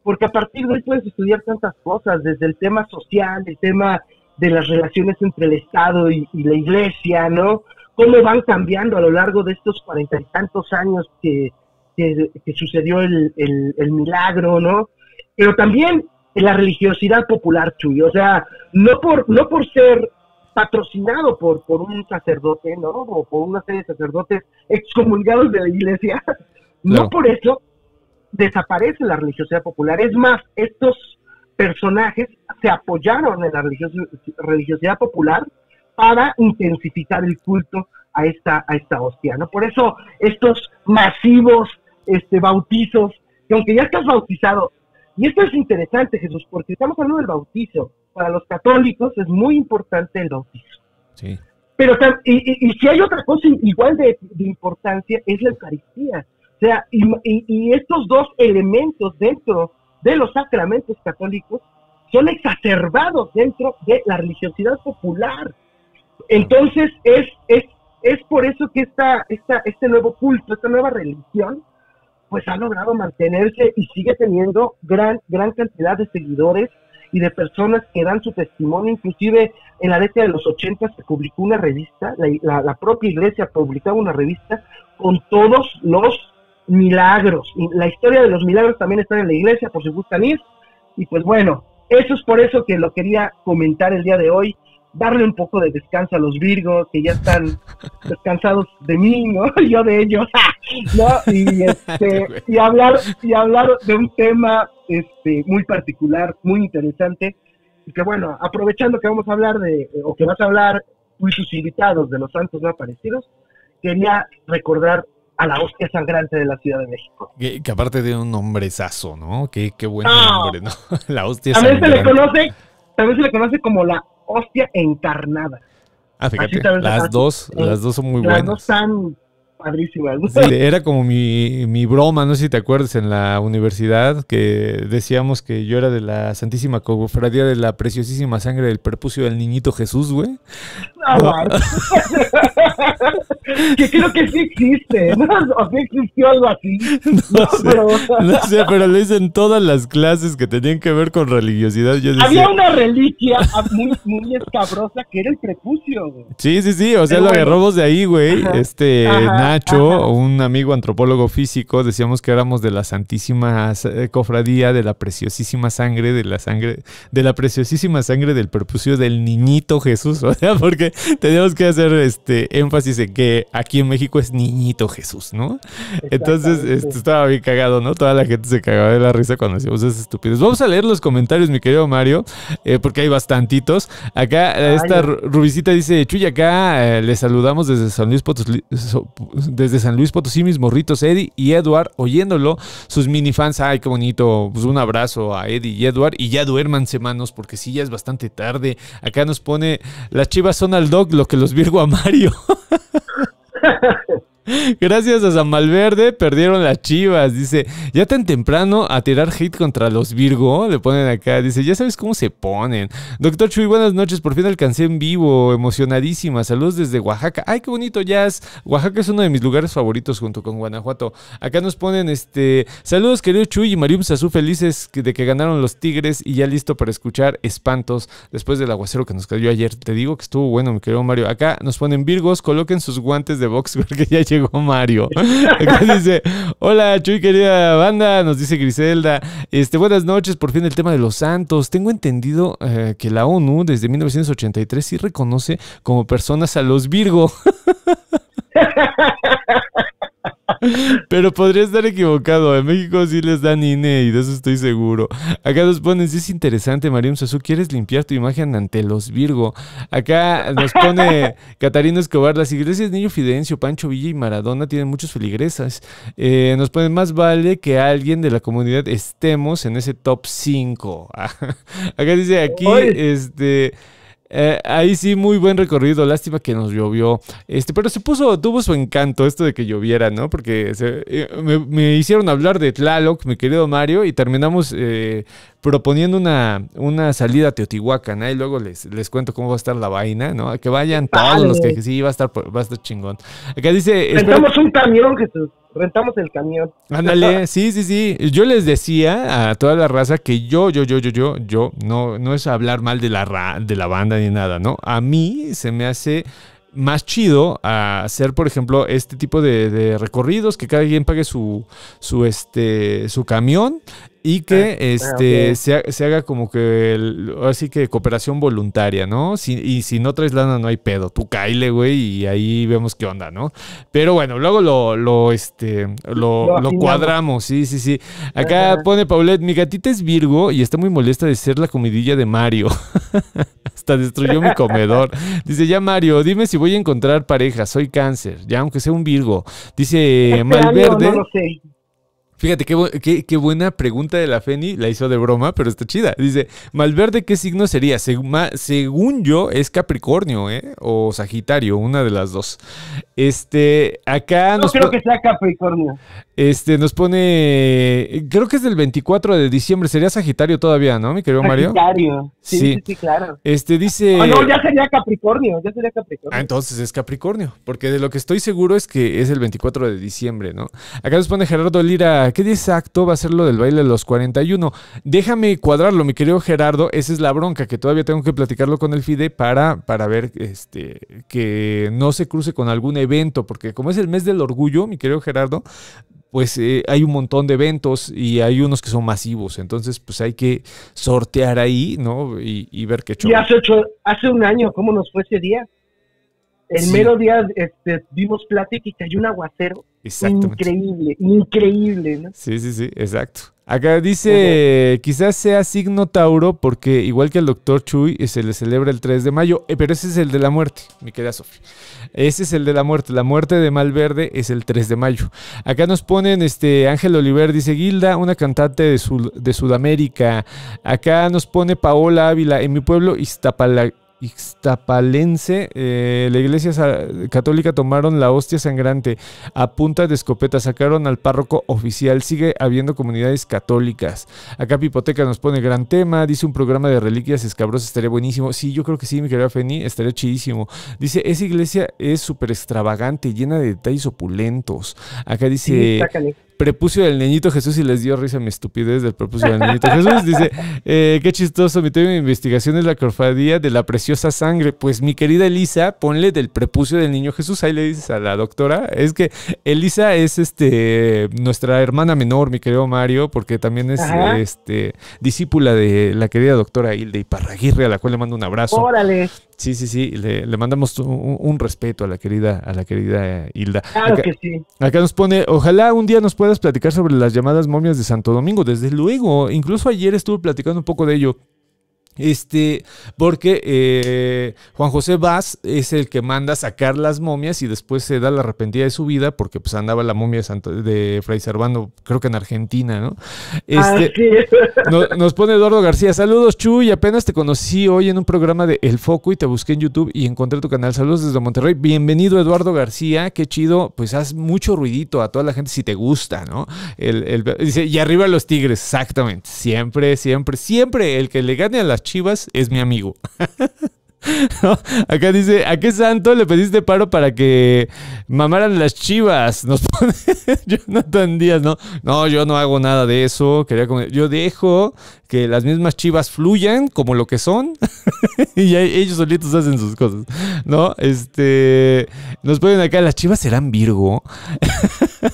Porque a partir de ahí puedes estudiar tantas cosas, desde el tema social, el tema de las relaciones entre el Estado y, la Iglesia, ¿no? Cómo van cambiando a lo largo de estos cuarenta y tantos años que, que, sucedió el, el, el milagro, ¿no? Pero también la religiosidad popular, Chuy. O sea, no por, no por ser patrocinado por, por un sacerdote, ¿no? O por una serie de sacerdotes excomulgados de la iglesia, no, por eso desaparece la religiosidad popular. Es más, estos personajes se apoyaron en la religiosidad popular para intensificar el culto a esta, a esta hostia, ¿no? Por eso estos masivos este, bautizos, que aunque ya estás bautizado, y esto es interesante, Jesús, porque estamos hablando del bautizo. Para los católicos es muy importante el bautizo. Sí. Pero y, si hay otra cosa igual de, importancia, es la Eucaristía. O sea, y, estos dos elementos dentro de los sacramentos católicos son exacerbados dentro de la religiosidad popular. Entonces, es, es, es por eso que esta, esta, este nuevo culto, esta nueva religión, pues ha logrado mantenerse y sigue teniendo gran, gran cantidad de seguidores y de personas que dan su testimonio. Inclusive en la década de los 80 se publicó una revista, la, propia iglesia publicaba una revista con todos los milagros. Y la historia de los milagros también está en la iglesia, por si gustan ir. Y pues bueno, eso es por eso que lo quería comentar el día de hoy darle un poco de descanso a los Virgos, que ya están descansados de mí, ¿no? Yo de ellos, ¿no? Y, este, y, hablar, y hablar de un tema este, muy particular, muy interesante, y que bueno, aprovechando que vamos a hablar de, o que vas a hablar, y sus invitados de los santos no aparecidos, quería recordar a la hostia sangrante de la Ciudad de México. Que, aparte de un nombrezazo, ¿no? Qué, qué buen ah. nombre, ¿no? la hostia también Se le conoce, también se le conoce como la hostia encarnada. Ah, fíjate, las dos, las dos son muy buenas. Las dos están padrísimas. era como mi, mi, broma, no sé si te acuerdas, en la universidad, que decíamos que yo era de la Santísima Cofradía de la Preciosísima Sangre del Perpucio del Niñito Jesús, güey. No, que creo que sí existe, ¿no? O sí existió algo así. No, sé, pero... no sé, pero le dicen todas las clases que tenían que ver con religiosidad. Había una reliquia muy, muy escabrosa que era el prepucio, güey. Sí, sí, sí, o sea, lo agarramos de ahí, güey. Este, Nacho, un amigo antropólogo físico, decíamos que éramos de la santísima eh, cofradía de la preciosísima sangre, de la sangre, de la preciosísima sangre del perpucio del niñito Jesús, o sea, porque tenemos que hacer este énfasis en que aquí en México es niñito Jesús, ¿no? Entonces, esto estaba bien cagado, ¿no? Toda la gente se cagaba de la risa cuando hacíamos esas estupidez. Vamos a leer los comentarios, mi querido Mario, eh, porque hay bastantitos. Acá, esta Rubicita dice, Chuy, acá eh, le saludamos desde San Luis Potosí, desde San Luis Potosí, mis morritos, Eddie y Edward, oyéndolo, sus minifans, ay, qué bonito, pues un abrazo a Eddie y Edward, y ya duérmanse, manos, porque sí, ya es bastante tarde. Acá nos pone, las chivas son al dog, lo que los virgo a Mario. Gracias a San Malverde perdieron las chivas. Dice, ya tan temprano a tirar hate contra los Virgo. Le ponen acá. Dice, ya sabes cómo se ponen. Doctor Chuy, buenas noches. Por fin alcancé en vivo. Emocionadísima. Saludos desde Oaxaca. Ay, qué bonito jazz. Oaxaca es uno de mis lugares favoritos junto con Guanajuato. Acá nos ponen este. Saludos, querido Chuy y Marium Sazú. Felices de que ganaron los Tigres y ya listo para escuchar espantos después del aguacero que nos cayó ayer. Te digo que estuvo bueno, mi querido Mario. Acá nos ponen Virgos. Coloquen sus guantes de box porque ya llegó llegó Mario. dice, hola Chuy, querida banda, nos dice Griselda. Este, buenas noches, por fin el tema de los santos. Tengo entendido eh, que la ONU desde 1983 sí reconoce como personas a los Virgo. Pero podría estar equivocado. En México sí les dan INE y de eso estoy seguro. Acá nos ponen, si es interesante, Mariam Sasu, ¿quieres limpiar tu imagen ante los Virgo? Acá nos pone Catarina Escobar, las iglesias Niño Fidencio, Pancho Villa y Maradona tienen muchos feligresas. Eh, nos ponen, más vale que alguien de la comunidad estemos en ese top 5. Acá dice aquí, este... Eh, ahí sí, muy buen recorrido. Lástima que nos llovió. Este, pero se puso, tuvo su encanto esto de que lloviera, ¿no? Porque eh, me, hicieron hablar de Tlaloc, mi querido Mario, y terminamos eh, proponiendo una, una salida a Teotihuacán. Ahí luego les, les cuento cómo va a estar la vaina, ¿no? Que vayan todos los que sí, va a estar, va a estar chingón. Acá dice. Rentamos un camión, Jesús. Rentamos el camión. Ándale, sí, sí, sí. Yo les decía a toda la raza que yo, yo, yo, yo, yo, yo, no, no es hablar mal de la, de la banda ni nada, ¿no? A mí se me hace más chido a hacer, por ejemplo, este tipo de, recorridos, que cada quien pague su, su, este, su camión y que ah, este se, haga como que así que cooperación voluntaria, ¿no? y si no traes lana no hay pedo, tú caile, güey, y ahí vemos qué onda, ¿no? Pero bueno, luego lo, lo este lo, cuadramos, sí, sí, sí. Acá pone Paulette, mi gatita es Virgo y está muy molesta de ser la comidilla de Mario. Hasta destruyó mi comedor. Dice, ya Mario, dime si voy a encontrar pareja, soy cáncer, ya aunque sea un Virgo. Dice este Malverde. Fíjate qué, buena pregunta de la Feni, la hizo de broma, pero está chida. Dice, Malverde, ¿qué signo sería? según yo, es Capricornio, ¿eh? O Sagitario, una de las dos. Este, acá no creo que sea Capricornio. Este, nos pone, creo que es del 24 de diciembre, sería Sagitario todavía, ¿no, mi querido Mario? Sagitario, sí, sí, sí, claro. Este dice... Ah, no, ya sería Capricornio, ya sería Capricornio. Ah, entonces es Capricornio, porque de lo que estoy seguro es que es el 24 de diciembre, ¿no? Acá nos pone Gerardo Lira, ¿qué día exacto va a ser lo del baile de los 41? Déjame cuadrarlo, mi querido Gerardo, esa es la bronca, que todavía tengo que platicarlo con el FIDE para, para ver este, que no se cruce con algún evento, porque como es el mes del orgullo, mi querido Gerardo, pues eh, hay un montón de eventos y hay unos que son masivos. Entonces, pues hay que sortear ahí, ¿no? Y, ver qué chulo. Y hace, hace un año, ¿cómo nos fue ese día? El mero día este, vimos plática y cayó un aguacero. Increíble, increíble, ¿no? Sí, sí, sí, exacto. Acá dice, quizás sea signo Tauro porque igual que el doctor Chuy se le celebra el 3 de mayo, eh, pero ese es el de la muerte, mi querida Sofía. Ese es el de la muerte, la muerte de Malverde es el 3 de mayo. Acá nos ponen, este, Ángel Oliver dice, Gilda, una cantante de, de Sudamérica. Acá nos pone Paola Ávila, en mi pueblo Iztapalacán Ixtapalense, eh, la iglesia católica tomaron la hostia sangrante a punta de escopeta, sacaron al párroco oficial, sigue habiendo comunidades católicas. Acá Pipoteca nos pone gran tema, dice un programa de reliquias escabrosas, estaría buenísimo. Sí, yo creo que sí, mi querida Feni, estaría chidísimo. Dice, esa iglesia es súper extravagante, llena de detalles opulentos. Acá dice... prepucio del niñito Jesús y les dio risa mi estupidez del prepucio del niñito Jesús. Dice, eh, qué chistoso, mi tema de investigación es la cofradía de la preciosa sangre. Pues mi querida Elisa, ponle del prepucio del niño Jesús. Ahí le dices a la doctora. Es que Elisa es este nuestra hermana menor, mi querido Mario, porque también es este discípula de la querida doctora Hilde Iparraguirre, a la cual le mando un abrazo. Órale. Sí, sí, sí, le, mandamos un, respeto a la querida, a la querida Hilda. Claro que sí. Acá nos pone, ojalá un día nos puedas platicar sobre las llamadas momias de Santo Domingo. Desde luego, incluso ayer estuve platicando un poco de ello. Este, porque eh, Juan José Vaz es el que manda sacar las momias y después se da la arrepentida de su vida porque pues andaba la momia de, de Fray Servando, creo que en Argentina, ¿no? Este, nos pone Eduardo García, saludos Chuy, apenas te conocí hoy en un programa de El Foco y te busqué en YouTube y encontré tu canal, saludos desde Monterrey, bienvenido Eduardo García, qué chido, pues haz mucho ruidito a toda la gente si te gusta, ¿no? El, dice, y arriba los tigres, exactamente, siempre, siempre, siempre el que le gane a las Chivas es mi amigo. Acá dice, ¿a qué santo le pediste paro para que mamaran las chivas? Nos pone Jonathan Díaz, ¿no? No, yo no hago nada de eso. Quería Yo dejo que las mismas chivas fluyan como lo que son y ellos solitos hacen sus cosas, ¿no? Este, nos ponen acá, las chivas serán Virgo.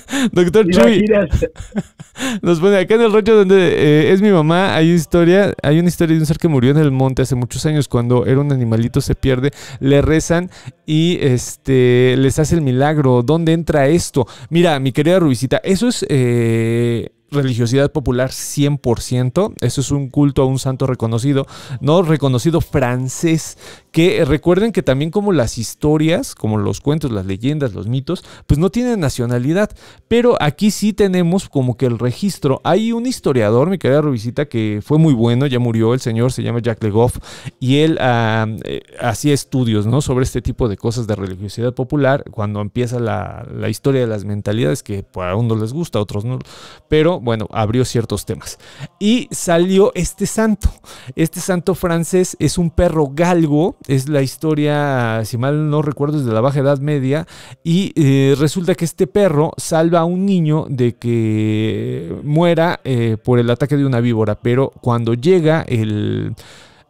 Doctor Chuy. Nos pone acá en el rollo donde eh, es mi mamá, hay historia, hay una historia de un ser que murió en el monte hace muchos años cuando era un animalito se pierde, le rezan y este les hace el milagro. ¿Dónde entra esto? Mira, mi querida Rubicita, eso es eh, religiosidad popular 100%. Eso es un culto a un santo reconocido, no reconocido francés, que recuerden que también como las historias, como los cuentos, las leyendas, los mitos, pues no tienen nacionalidad. Pero aquí sí tenemos como que el registro. Hay un historiador, mi querida Rubicita, que fue muy bueno, ya murió el señor, se llama Jacques Legoff, y él ah, eh, hacía estudios ¿no? sobre este tipo de cosas de religiosidad popular, cuando empieza la, la historia de las mentalidades, que a unos les gusta, a otros no. Pero bueno, abrió ciertos temas. Y salió este santo. Este santo francés es un perro galgo, es la historia, si mal no recuerdo, es de la Baja Edad Media, y eh, resulta que este perro salva a un niño de que muera eh, por el ataque de una víbora, pero cuando llega el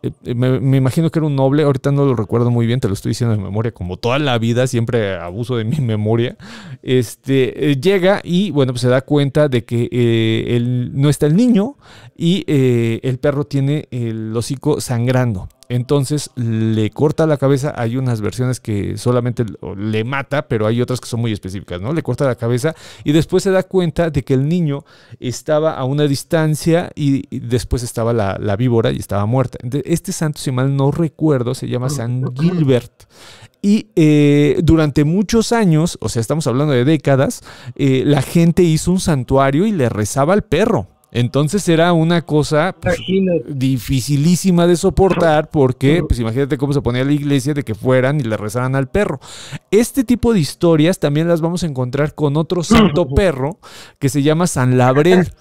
eh, me, imagino que era un noble, ahorita no lo recuerdo muy bien, te lo estoy diciendo de memoria, como toda la vida, siempre abuso de mi memoria. Este eh, llega y bueno, pues se da cuenta de que eh, no está el niño y el perro tiene el hocico sangrando. Entonces le corta la cabeza. Hay unas versiones que solamente le mata, pero hay otras que son muy específicas, ¿no? Le corta la cabeza y después se da cuenta de que el niño estaba a una distancia y, después estaba la, víbora y estaba muerta. Este santo, si mal no recuerdo, se llama San Gilbert. Y eh, durante muchos años, o sea, estamos hablando de décadas, eh, la gente hizo un santuario y le rezaba al perro. Entonces era una cosa pues, dificilísima de soportar porque, pues imagínate cómo se ponía la iglesia de que fueran y le rezaran al perro. Este tipo de historias también las vamos a encontrar con otro santo perro que se llama San Labrel.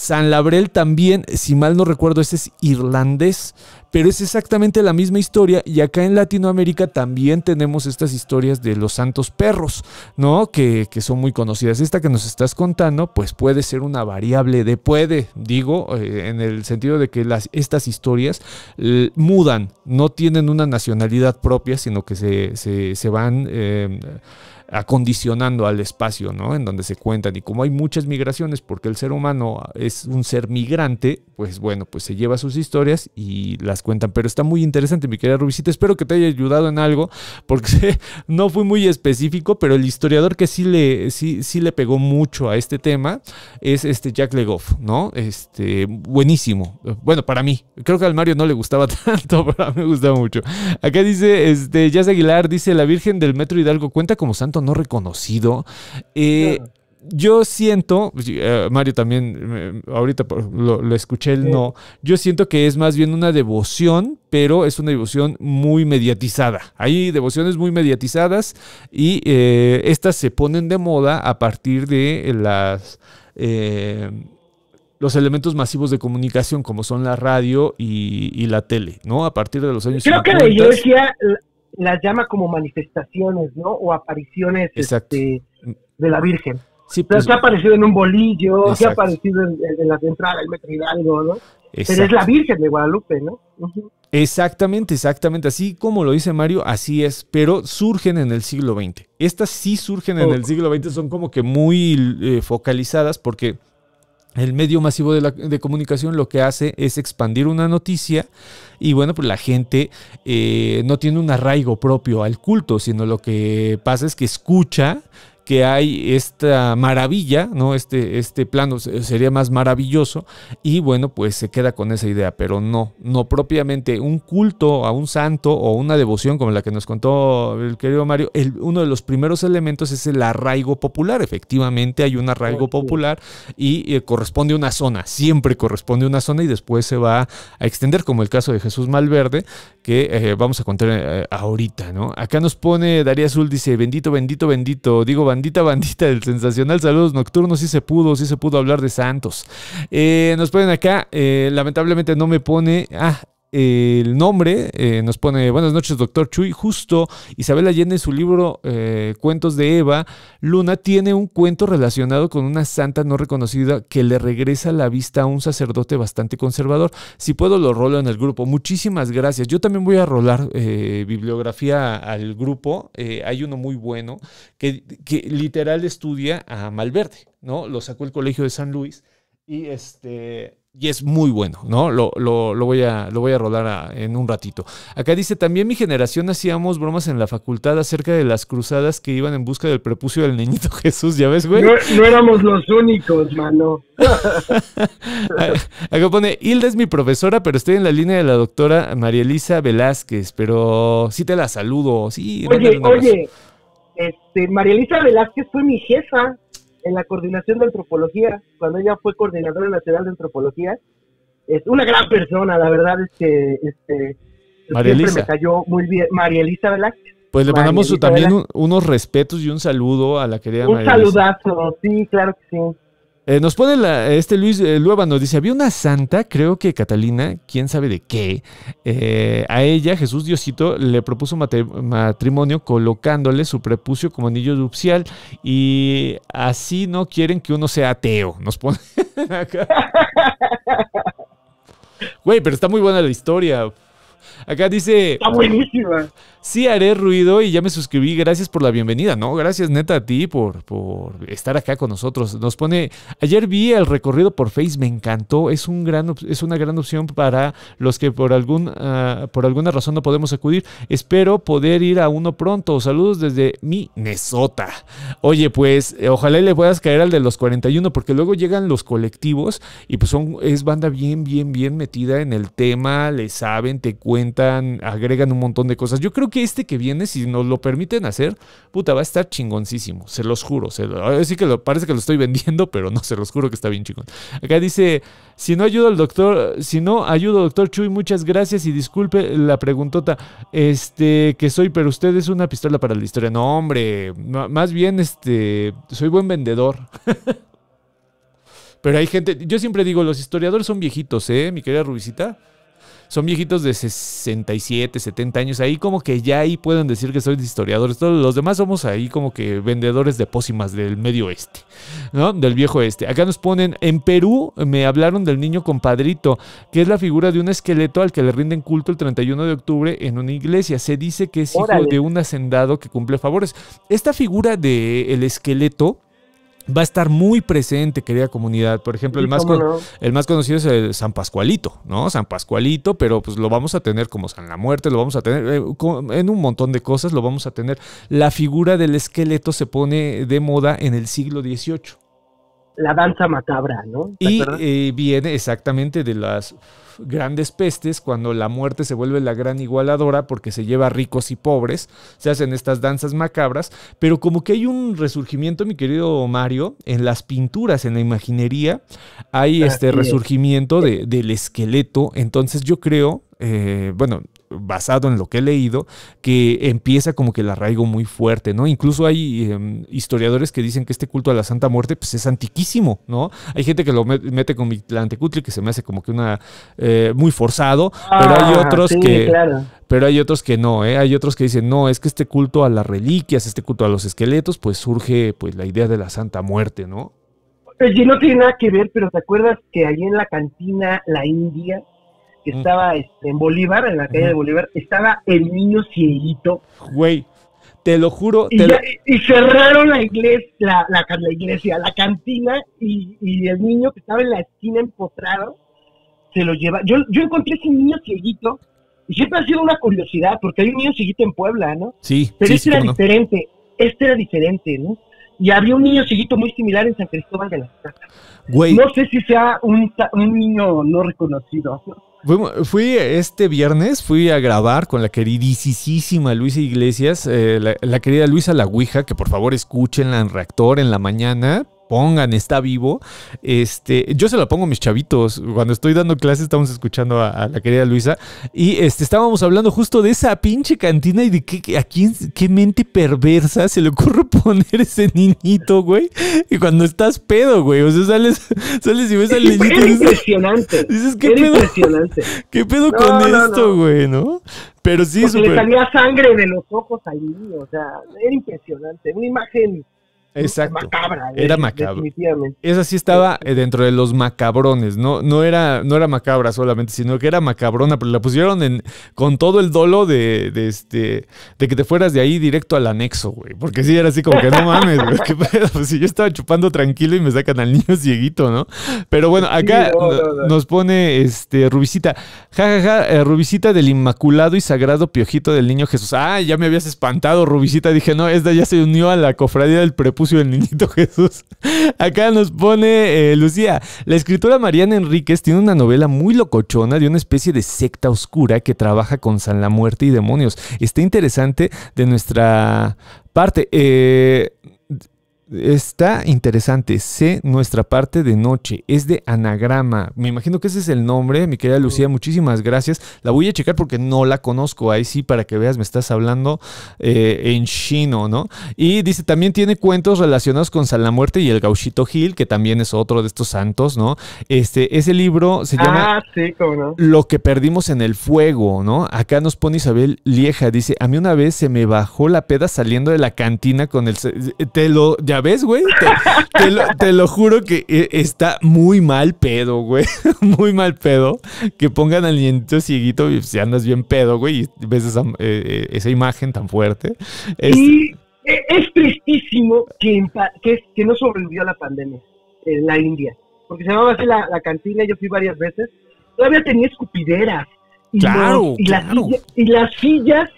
San Labrel también, si mal no recuerdo, ese es irlandés, pero es exactamente la misma historia y acá en Latinoamérica también tenemos estas historias de los santos perros, ¿no? Que, son muy conocidas. Esta que nos estás contando, pues puede ser una variable de puede, digo, eh, en el sentido de que estas historias mudan, no tienen una nacionalidad propia, sino que se, se, van... Eh, acondicionando al espacio, ¿no? En donde se cuentan. Y como hay muchas migraciones, porque el ser humano es un ser migrante, pues bueno, pues se lleva sus historias y las cuentan. Pero está muy interesante, mi querida Rubicita. Espero que te haya ayudado en algo, porque no fui muy específico, pero el historiador que sí le, sí, sí le pegó mucho a este tema es este Jack Legoff, ¿no? Este, buenísimo. Bueno, para mí. Creo que al Mario no le gustaba tanto, pero a mí me gustaba mucho. Acá dice, este, Jazz Aguilar, dice, la Virgen del Metro Hidalgo cuenta como santo no reconocido. Eh, yo siento, pues, eh, Mario también, ahorita lo, escuché el no, yo siento que es más bien una devoción, pero es una devoción muy mediatizada. Hay devociones muy mediatizadas y eh, estas se ponen de moda a partir de las... los elementos masivos de comunicación como son la radio y, la tele, ¿no? A partir de los años Creo que la iglesia las llama como manifestaciones, ¿no? O apariciones este, de la Virgen. Sí, pues, que ha aparecido en un bolillo, que ha aparecido en, la entrada del Metro Hidalgo, ¿no? Pero es la Virgen de Guadalupe, ¿no? Exactamente, exactamente. Así como lo dice Mario, así es, pero surgen en el siglo XX. Estas sí surgen en el siglo XX, son como que muy eh, focalizadas porque el medio masivo de, la, de, comunicación lo que hace es expandir una noticia y bueno, pues la gente eh, no tiene un arraigo propio al culto, sino lo que pasa es que escucha que hay esta maravilla, ¿no? Este, este plano sería más maravilloso y bueno, pues se queda con esa idea, pero no, no propiamente un culto a un santo o una devoción como la que nos contó el querido Mario, el, uno de los primeros elementos es el arraigo popular, efectivamente hay un arraigo popular y eh, corresponde a una zona, siempre corresponde a una zona y después se va a extender, como el caso de Jesús Malverde, que eh, vamos a contar eh, ahorita, ¿no? Acá nos pone Daría Azul, dice, bendito, bendito, bendito, digo, bandita, bandita del sensacional saludos nocturnos, sí se pudo, sí se pudo hablar de Santos. Eh, nos ponen acá, eh, lamentablemente no me pone, ah, el nombre eh, nos pone buenas noches doctor Chuy justo Isabel Allende en su libro eh, Cuentos de Eva Luna tiene un cuento relacionado con una santa no reconocida que le regresa la vista a un sacerdote bastante conservador. Si puedo lo rolo en el grupo. Muchísimas gracias. Yo también voy a rolar eh, bibliografía al grupo. Hay uno muy bueno que, que literal estudia a Malverde no lo sacó el colegio de San Luis y este y es muy bueno, ¿no? Lo, voy, a, lo voy a rodar en un ratito. Acá dice, también mi generación hacíamos bromas en la facultad acerca de las cruzadas que iban en busca del prepucio del niñito Jesús, ¿ya ves, güey? No, éramos los únicos, mano. Acá pone, Hilda es mi profesora, pero estoy en la línea de la doctora María Elisa Velázquez, pero sí te la saludo, sí. Oye, oye, este, María Elisa Velázquez fue mi jefa en la coordinación de antropología, cuando ella fue coordinadora nacional de antropología. Es una gran persona, la verdad es que este, María Elisa. me cayó muy bien. María Elisa Velázquez. Pues le mandamos también unos respetos y un saludo a la querida Un saludazo, sí, claro que sí. Eh, nos pone este Luis eh, Lueva, nos dice, había una santa, creo que Catalina, quién sabe de qué, eh, a ella Jesús Diosito le propuso matrimonio colocándole su prepucio como anillo nupcial y así no quieren que uno sea ateo, nos pone acá. Güey, pero está muy buena la historia. Acá dice. Está buenísima. Sí, haré ruido y ya me suscribí. Gracias por la bienvenida. No, gracias neta a ti por, por estar acá con nosotros. Nos pone. Ayer vi el recorrido por Face, me encantó. Es, un gran, es una gran opción para los que por, algún, ah, por alguna razón no podemos acudir. Espero poder ir a uno pronto. Saludos desde Minnesota. Oye, pues ojalá le puedas caer al de los 41 porque luego llegan los colectivos y pues son, es banda bien, bien, bien metida en el tema. Le saben, te cuentan, agregan un montón de cosas. Yo creo que este que viene, si nos lo permiten hacer, puta, va a estar chingoncísimo. Se los juro. Se sí que lo, parece que lo estoy vendiendo, pero no, se los juro que está bien chingón. Acá dice, si no ayuda al doctor, si no ayuda al doctor Chuy, muchas gracias y disculpe la preguntota, este, que soy, pero usted es una pistola para la historia. No, hombre, más bien, este, soy buen vendedor. Pero hay gente, yo siempre digo, los historiadores son viejitos, ¿eh? Mi querida Rubicita son viejitos de 67, 70 años. Ahí como que ya ahí pueden decir que soy historiadores. Todos los demás somos ahí como que vendedores de pócimas del medio oeste, ¿no? Del viejo oeste. Acá nos ponen, en Perú me hablaron del niño compadrito, que es la figura de un esqueleto al que le rinden culto el 31 de octubre en una iglesia. Se dice que es hijo de un hacendado que cumple favores. Esta figura del el esqueleto va a estar muy presente, querida comunidad. Por ejemplo, el, más el más conocido es el San Pascualito, ¿no? San Pascualito, pero pues lo vamos a tener como San la Muerte, lo vamos a tener eh, en un montón de cosas, lo vamos a tener. La figura del esqueleto se pone de moda en el siglo XVIII. La danza macabra, ¿no? Y eh, viene exactamente de las grandes pestes, cuando la muerte se vuelve la gran igualadora porque se lleva ricos y pobres, se hacen estas danzas macabras, pero como que hay un resurgimiento, mi querido Mario, en las pinturas, en la imaginería, hay este resurgimiento de, del esqueleto, entonces yo creo, eh, bueno, basado en lo que he leído, que empieza como que el arraigo muy fuerte, ¿no? Incluso hay em, historiadores que dicen que este culto a la Santa Muerte pues es antiquísimo, ¿no? Hay gente que lo mete con Mictlantecutli, que se me hace como que una eh, muy forzado, pero hay Ah, otros sí, que claro. pero hay otros que no, ¿eh? hay otros que dicen, no, es que este culto a las reliquias, este culto a los esqueletos, pues surge pues la idea de la Santa Muerte, ¿no? Oye, no tiene nada que ver, pero ¿te acuerdas que allí en la cantina La India, que estaba este, en Bolívar, en la calle de. Bolívar, estaba el niño cieguito? Güey, te lo juro, Y, te lo- ya- y cerraron la iglesia, la, la, la iglesia, la cantina, y, y el niño que estaba en la esquina empotrado, se lo lleva. Yo, yo encontré ese niño cieguito, y siempre ha sido una curiosidad, porque hay un niño cieguito en Puebla, ¿no? sí, Pero sí, este sí, era no. diferente, este era diferente, ¿no? Y había un niño cieguito muy similar en San Cristóbal de las Casas. Güey, No sé si sea un, un niño no reconocido. Fui, fui este viernes, fui a grabar con la queridísima Luisa Iglesias, eh, la, querida Luisa La Ouija, que por favor escúchenla en Reactor en la mañana. Pongan, está vivo. Este, yo se la pongo a mis chavitos. Cuando estoy dando clases, estamos escuchando a, a la querida Luisa. Y este, estábamos hablando justo de esa pinche cantina y de qué, a quién, qué mente perversa se le ocurre poner ese niñito, güey. Y cuando estás pedo, güey. O sea, sales, sales y ves al niñito. Era dices, impresionante. dices, ¿qué Era pedo? impresionante. ¿Qué pedo No, con no, esto, no. güey, no? Pero sí, Porque le súper. salía sangre de los ojos niño. O sea, era impresionante. Una imagen Exacto. macabra. Era de- macabro. Esa sí estaba eh, dentro de los macabrones, ¿no? No era, no era macabra solamente, sino que era macabrona, pero la pusieron en, con todo el dolo de, de este, de que te fueras de ahí directo al anexo, güey. Porque sí, era así como que no mames, güey. ¿Qué pedo? Pues si yo estaba chupando tranquilo y me sacan al niño cieguito, ¿no? Pero bueno, acá Sí, no, no- no, no. nos pone este Rubicita. Ja, ja, ja, eh, Rubicita del Inmaculado y Sagrado Piojito del Niño Jesús. Ah, ya me habías espantado, Rubicita. Dije, no, esta ya se unió a la cofradía del prepucio del Niñito Jesús. Acá nos pone eh, Lucía. La escritora Mariana Enríquez tiene una novela muy locochona de una especie de secta oscura que trabaja con San la Muerte y demonios. Está interesante de nuestra parte. Eh, Está interesante. Sé nuestra parte de noche. Es de anagrama. Me imagino que ese es el nombre, mi querida Lucía. Muchísimas gracias. La voy a checar porque no la conozco. Ahí sí, para que veas, me estás hablando eh, en chino, ¿no? Y dice, también tiene cuentos relacionados con San la Muerte y el Gauchito Gil, que también es otro de estos santos, ¿no? Este, ese libro se llama Ah, sí, cómo no. lo que perdimos en el fuego, ¿no? Acá nos pone Isabel Lieja, dice, a mí una vez se me bajó la peda saliendo de la cantina con el... Te lo, ya ves, güey, te, te lo, te lo juro que eh, está muy mal pedo, güey, muy mal pedo, que pongan al niñito cieguito y si andas bien pedo, güey, y ves esa, eh, eh, esa imagen tan fuerte. Es- Y es tristísimo que, que, que no sobrevivió a la pandemia en la India. Porque se llamaba así la, la cantina, yo fui varias veces. Todavía tenía escupideras. Y, Claro, los- y, las claro. sillas, y las sillas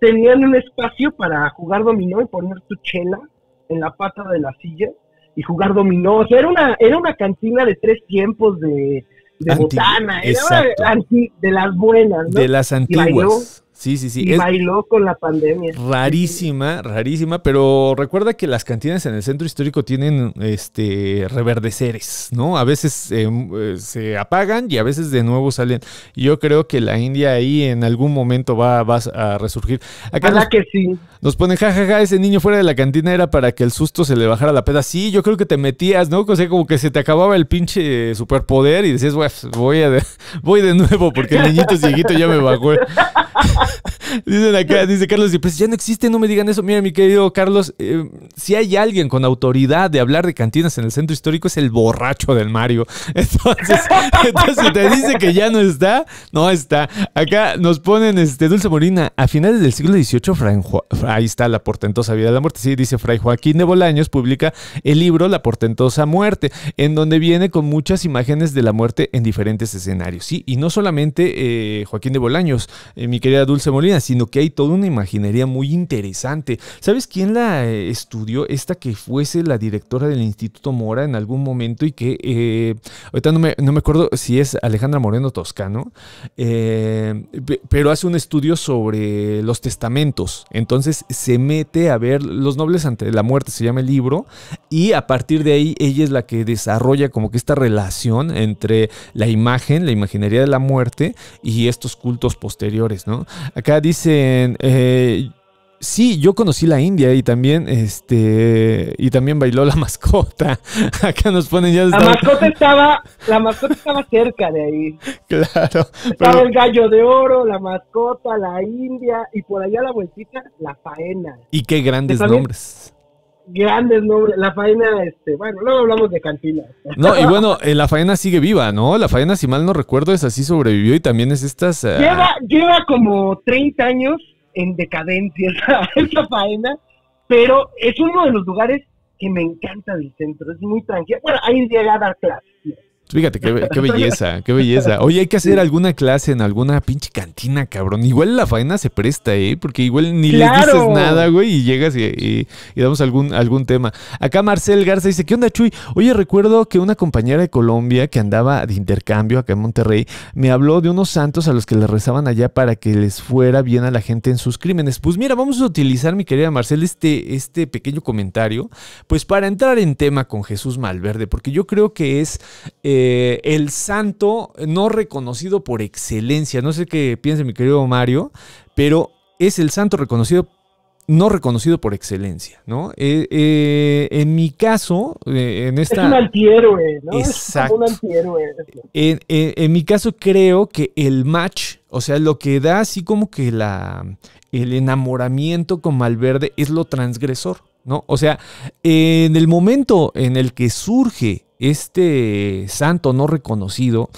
tenían un espacio para jugar dominó y poner tu chela en la pata de la silla y jugar dominó. O sea, era una, era una cantina de tres tiempos de, de Anti- botana. Era anti- de las buenas, ¿no? de las antiguas. Sí, sí, sí. y es- bailó con la pandemia. Rarísima, rarísima, pero recuerda que las cantinas en el centro histórico tienen este reverdeceres, ¿no? A veces eh, eh, se apagan y a veces de nuevo salen. Y Yo creo que la India ahí en algún momento va, va a resurgir. Acá nos, que sí. nos ponen, jajaja, ese niño fuera de la cantina era para que el susto se le bajara la peda. Sí, yo creo que te metías, ¿no? O sea, como que se te acababa el pinche superpoder y decías, "Bueno, voy, a de, voy de nuevo porque el niñito cieguito ya me bajó. Dicen acá, dice Carlos, pues ya no existe, no me digan eso. Mira, mi querido Carlos, eh, si hay alguien con autoridad de hablar de cantinas en el centro histórico es el borracho del Mario. Entonces, entonces te dice que ya no está, no está. Acá nos ponen este Dulce Morina, a finales del siglo XVIII, Fray ahí está la portentosa vida de la muerte. Sí, dice Fray Joaquín de Bolaños, publica el libro La portentosa muerte, en donde viene con muchas imágenes de la muerte en diferentes escenarios. Sí, y no solamente eh, Joaquín de Bolaños, eh, mi querida Dulce Molina, imaginería, sino que hay toda una imaginería muy interesante. ¿Sabes quién la eh, estudió? Esta que fuese la directora del Instituto Mora en algún momento y que eh, ahorita no me, no me, acuerdo si es Alejandra Moreno Toscano, eh, pero hace un estudio sobre los testamentos. Entonces se mete a ver Los Nobles ante la muerte, se llama el libro, y a partir de ahí ella es la que desarrolla como que esta relación entre la imagen, la imaginería de la muerte y estos cultos posteriores, ¿no? Acá dicen, eh, Sí, yo conocí la India y también, este, y también bailó la mascota. Acá nos ponen ya. La mascota estaba, la mascota estaba cerca de ahí. Claro. Estaba el gallo de oro, la mascota, la India y por allá la vueltita, la faena. Y qué grandes nombres. Grandes nombres. La faena, este, bueno, luego hablamos de cantina. No, y bueno, eh, la faena sigue viva, ¿no? La faena, si mal no recuerdo, es así sobrevivió y también es estas. Uh... Lleva, lleva como 30 años en decadencia esa, esa faena, pero es uno de los lugares que me encanta del centro, es muy tranquilo. Bueno, ahí llega a dar clases. Fíjate, qué, qué, belleza, qué belleza. Oye, hay que hacer alguna clase en alguna pinche cantina, cabrón. Igual la faena se presta, ¿eh? Porque igual ni les dices nada, güey, y llegas y, damos algún, algún tema. Acá Marcel Garza dice, ¿qué onda, Chuy? Oye, recuerdo que una compañera de Colombia que andaba de intercambio acá en Monterrey me habló de unos santos a los que le rezaban allá para que les fuera bien a la gente en sus crímenes. Pues mira, vamos a utilizar, mi querida Marcel, este, este pequeño comentario, pues para entrar en tema con Jesús Malverde, porque yo creo que es... Eh, el santo no reconocido por excelencia. No sé qué piensa mi querido Mario, pero es el santo reconocido no reconocido por excelencia, ¿no? Eh, eh, en mi caso, en esta... Es un antihéroe, ¿no? Exacto. Es un antihéroe. En, en, en, mi caso creo que el match, o sea, lo que da así como que la, el enamoramiento con Malverde es lo transgresor, ¿no? O sea, en el momento en el que surge este santo no reconocido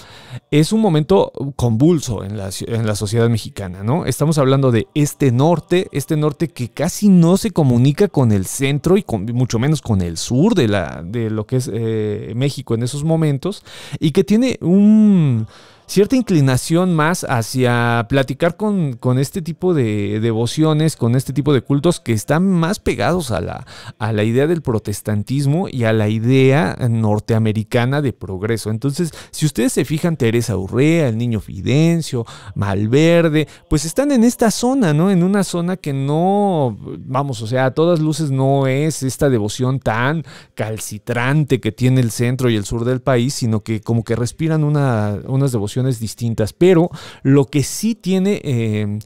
es un momento convulso en la, sociedad mexicana, ¿no? Estamos hablando de este norte, este norte que casi no se comunica con el centro y con, mucho menos con el sur de lo que es eh, México en esos momentos y que tiene un cierta inclinación más hacia platicar con, con, este tipo de devociones, con este tipo de cultos que están más pegados a la, a la idea del protestantismo y a la idea norteamericana de progreso. Entonces, si ustedes se fijan, Teresa Urrea, el niño Fidencio, Malverde, pues están en esta zona, ¿no? En una zona que no, vamos, o sea, a todas luces no es esta devoción tan calcitrante que tiene el centro y el sur del país, sino que como que respiran una, unas devociones distintas, pero lo que sí tiene eh,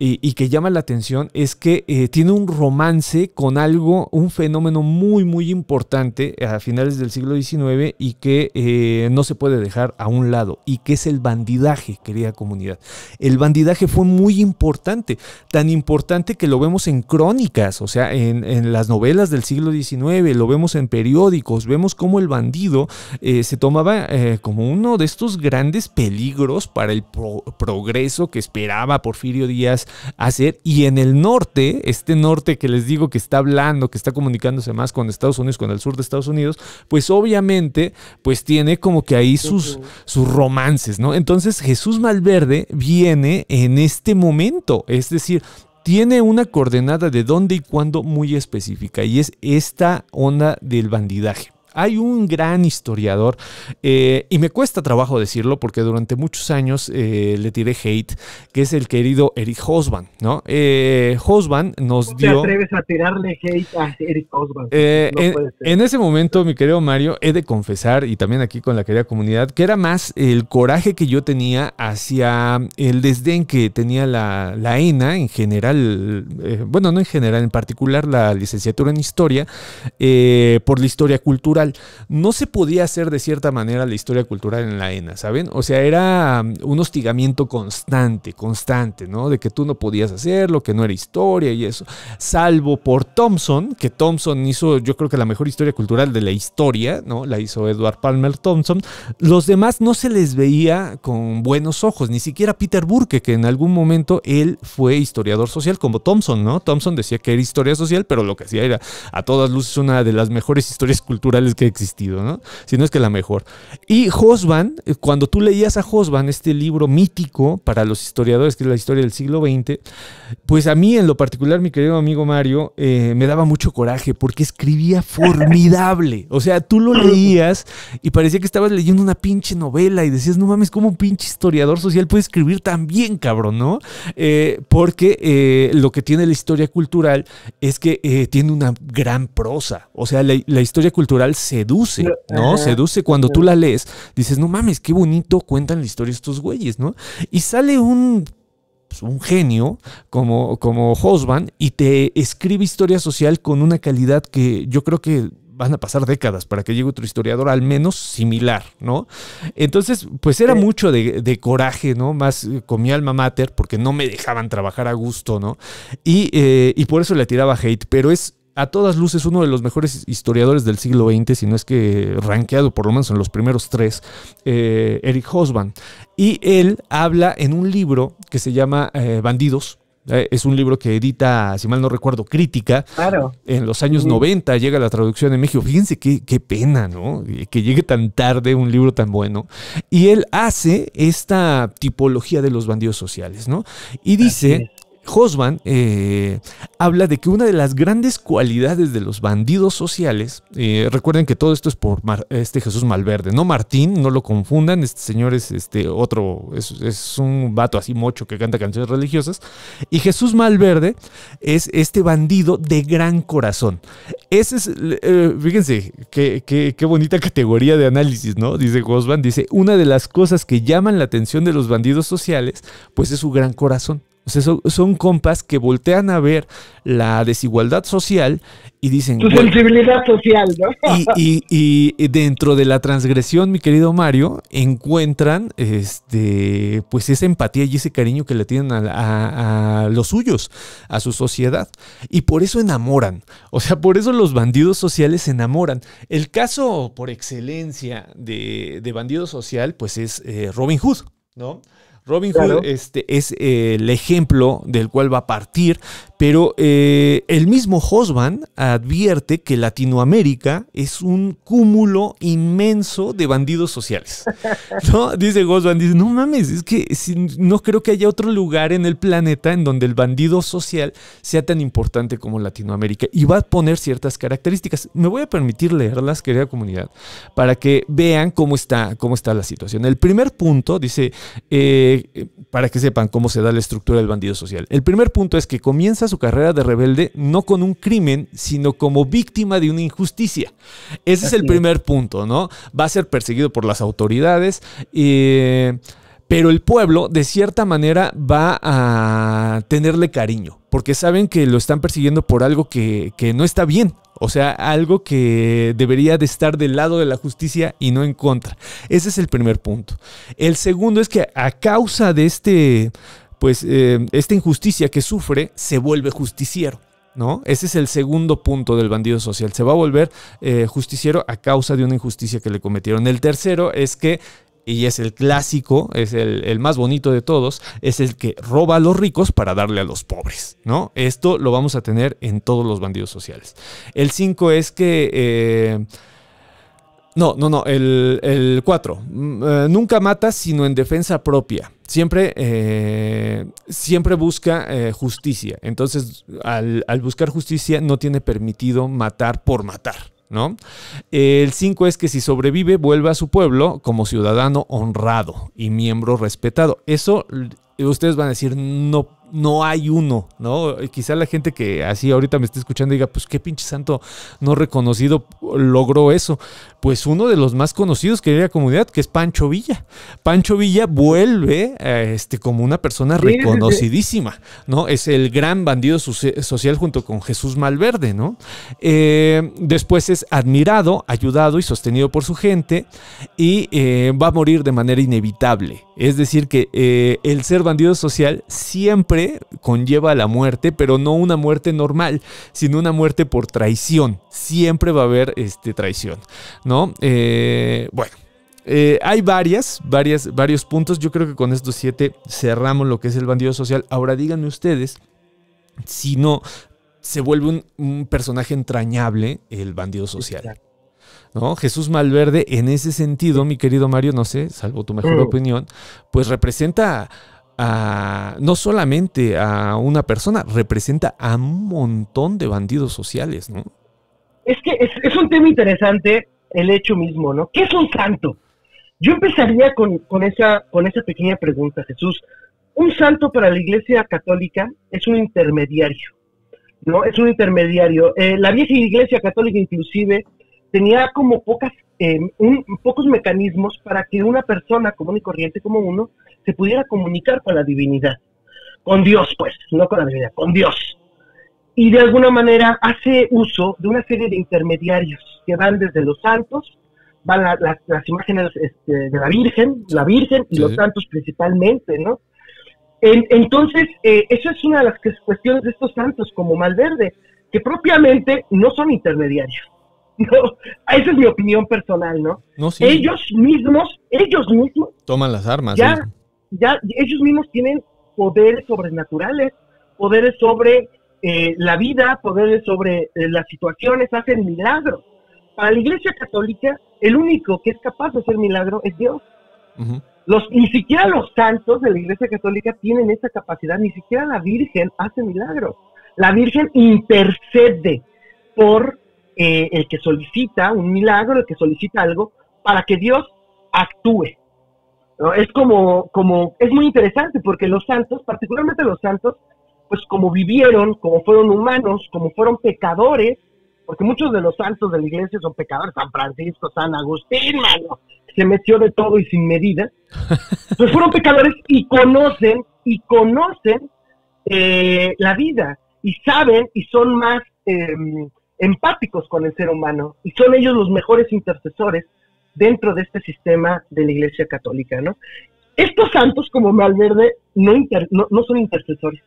y, que llama la atención es que eh, tiene un romance con algo, un fenómeno muy, muy importante a finales del siglo XIX y que eh, no se puede dejar a un lado, y que es el bandidaje, querida comunidad. El bandidaje fue muy importante, tan importante que lo vemos en crónicas, o sea, en, las novelas del siglo XIX, lo vemos en periódicos, vemos cómo el bandido se tomaba como uno de estos grandes peligros para el pro progreso que esperaba Porfirio Díaz hacer. Y en el norte, este norte que les digo que está hablando, que está comunicándose más con Estados Unidos, con el sur de Estados Unidos, pues obviamente, pues tiene como que ahí sus, sus romances, ¿no? Entonces Jesús Malverde viene en este momento, es decir, tiene una coordenada de dónde y cuándo muy específica y es esta onda del bandidaje. Hay un gran historiador, eh, y me cuesta trabajo decirlo porque durante muchos años eh, le tiré hate, que es el querido Eric Hosban, ¿no? Eh, Hosban nos ¿Cómo dio... te atreves a tirarle hate a Eric Hosban? Eh, no en, en, ese momento, mi querido Mario, he de confesar, y también aquí con la querida comunidad, que era más el coraje que yo tenía hacia el desdén que tenía la, la ENA en general, bueno, no en general, en particular la licenciatura en historia, por la historia cultural no se podía hacer de cierta manera la historia cultural en la ENA, ¿saben? O sea, era um, un hostigamiento constante, constante, ¿no? De que tú no podías hacerlo, que no era historia y eso. Salvo por Thompson, que Thompson hizo, yo creo que la mejor historia cultural de la historia, ¿no? La hizo Edward Palmer Thompson. Los demás no se les veía con buenos ojos, ni siquiera Peter Burke, que en algún momento él fue historiador social, como Thompson, ¿no? Thompson decía que era historia social, pero lo que hacía era a todas luces una de las mejores historias culturales que ha existido, ¿no? Si no es que la mejor. Y Hosban, eh, cuando tú leías a Hosban, este libro mítico para los historiadores, que es la historia del siglo XX, pues a mí en lo particular, mi querido amigo Mario, eh, me daba mucho coraje porque escribía formidable. O sea, tú lo leías y parecía que estabas leyendo una pinche novela y decías, no mames, ¿cómo un pinche historiador social puede escribir tan bien, cabrón, no? Eh, porque lo que tiene la historia cultural es que tiene una gran prosa. O sea, la, historia cultural seduce, ¿no? Seduce cuando tú la lees. Dices, no mames, qué bonito cuentan la historia estos güeyes, ¿no? Y sale un pues, un genio como, como Hosban y te escribe historia social con una calidad que yo creo que van a pasar décadas para que llegue otro historiador al menos similar, ¿no? Entonces, pues era mucho de, coraje, ¿no? Más eh, con mi alma mater, porque no me dejaban trabajar a gusto, ¿no? Y, eh, y por eso le tiraba hate, pero es a todas luces uno de los mejores historiadores del siglo XX, si no es que rankeado por lo menos en los primeros tres, eh, Eric Hosban. Y él habla en un libro que se llama eh, Bandidos. Eh, es un libro que edita, si mal no recuerdo, Crítica. Claro. En los años 90 llega la traducción en México. Fíjense qué, qué pena, ¿no? Que llegue tan tarde un libro tan bueno. Y él hace esta tipología de los bandidos sociales, ¿no? Y dice Hosban eh, habla de que una de las grandes cualidades de los bandidos sociales, eh, recuerden que todo esto es por este Jesús Malverde, no Martín, no lo confundan, este señor es este otro, es, un vato así mocho que canta canciones religiosas, y Jesús Malverde es este bandido de gran corazón. Ese es, eh, fíjense, qué, qué, bonita categoría de análisis, ¿no? Dice Hosban, dice, una de las cosas que llaman la atención de los bandidos sociales, pues es su gran corazón. O sea, son, compas que voltean a ver la desigualdad social y dicen... Tu sensibilidad social, ¿no? Y, dentro de la transgresión, mi querido Mario, encuentran este, pues esa empatía y ese cariño que le tienen a, los suyos, a su sociedad. Y por eso enamoran. O sea, por eso los bandidos sociales se enamoran. El caso por excelencia de, de bandido social, pues es eh, Robin Hood, ¿no? Robin Hood este, es eh, el ejemplo del cual va a partir, pero eh, el mismo Hosban advierte que Latinoamérica es un cúmulo inmenso de bandidos sociales. ¿no? Dice Hosban, dice, no mames, es que no creo que haya otro lugar en el planeta en donde el bandido social sea tan importante como Latinoamérica. Y va a poner ciertas características. Me voy a permitir leerlas, querida comunidad, para que vean cómo está, cómo está la situación. El primer punto dice... Eh, para que sepan cómo se da la estructura del bandido social. El primer punto es que comienza su carrera de rebelde no con un crimen, sino como víctima de una injusticia. Ese es el primer punto, ¿no? Va a ser perseguido por las autoridades. Eh, pero el pueblo de cierta manera va a tenerle cariño, porque saben que lo están persiguiendo por algo que, que, no está bien, o sea, algo que debería de estar del lado de la justicia y no en contra. Ese es el primer punto. El segundo es que a causa de este, pues, eh, esta injusticia que sufre, se vuelve justiciero. ¿No? Ese es el segundo punto del bandido social. Se va a volver eh, justiciero a causa de una injusticia que le cometieron. El tercero es que y es el clásico, es el, más bonito de todos, es el que roba a los ricos para darle a los pobres, ¿no? Esto lo vamos a tener en todos los bandidos sociales. El 5 es que... Eh, no, no, no, el 4. Mm, eh, nunca mata sino en defensa propia. Siempre, eh, siempre busca justicia. Entonces, al, al buscar justicia no tiene permitido matar por matar. ¿no? El 5 es que si sobrevive, vuelve a su pueblo como ciudadano honrado y miembro respetado. Eso ustedes van a decir, no no hay uno, ¿no? Quizá la gente que así ahorita me esté escuchando diga, pues qué pinche santo no reconocido logró eso. Pues uno de los más conocidos que la comunidad, que es Pancho Villa. Pancho Villa vuelve este, como una persona reconocidísima, ¿no? Es el gran bandido social junto con Jesús Malverde, ¿no? Eh, después es admirado, ayudado y sostenido por su gente y eh, va a morir de manera inevitable. Es decir, que eh, el ser bandido social siempre conlleva la muerte, pero no una muerte normal, sino una muerte por traición. Siempre va a haber este, traición, ¿no? Eh, bueno. Eh, hay varias, varias, varios puntos. Yo creo que con estos siete cerramos lo que es el bandido social. Ahora díganme ustedes si no se vuelve un, personaje entrañable el bandido social. ¿No? Jesús Malverde, en ese sentido, mi querido Mario, no sé, salvo tu mejor Mm. opinión, pues representa a, no solamente a una persona, representa a un montón de bandidos sociales, ¿no? Es que es, es un tema interesante el hecho mismo, ¿no? ¿Qué es un santo? Yo empezaría con, con, esa, con esa pequeña pregunta, Jesús. Un santo para la Iglesia Católica es un intermediario, ¿no? Es un intermediario. Eh, la vieja Iglesia Católica inclusive tenía como pocas, eh, un- pocos mecanismos para que una persona común y corriente como uno se pudiera comunicar con la divinidad, con Dios, pues, no con la divinidad, con Dios y de alguna manera hace uso de una serie de intermediarios que van desde los santos, van la- las- las imágenes este, de la Virgen, la Virgen y Sí, los santos principalmente, ¿no? En- entonces, eh, eso es una de las cuestiones de estos santos como Malverde, que propiamente no son intermediarios. No, esa es mi opinión personal, ¿no? No, sí, Ellos mismos, ellos mismos toman las armas. Ya. ya ellos mismos tienen poderes sobrenaturales, poderes sobre eh, la vida, poderes sobre eh, las situaciones, hacen milagros. Para la Iglesia Católica, el único que es capaz de hacer milagro es Dios. Los, ni siquiera los santos de la Iglesia Católica tienen esa capacidad, ni siquiera la Virgen hace milagros. La Virgen intercede por eh, el que solicita un milagro, el que solicita algo, para que Dios actúe. ¿no? Es como, como, es muy interesante porque los santos, particularmente los santos, pues como vivieron, como fueron humanos, como fueron pecadores, porque muchos de los santos de la iglesia son pecadores, San Francisco, San Agustín, mano, se metió de todo y sin medida, pues fueron pecadores y conocen, y conocen eh, la vida, y saben y son más eh, empáticos con el ser humano, y son ellos los mejores intercesores dentro de este sistema de la iglesia católica, ¿no? Estos santos como Malverde no, inter- no, son intercesores,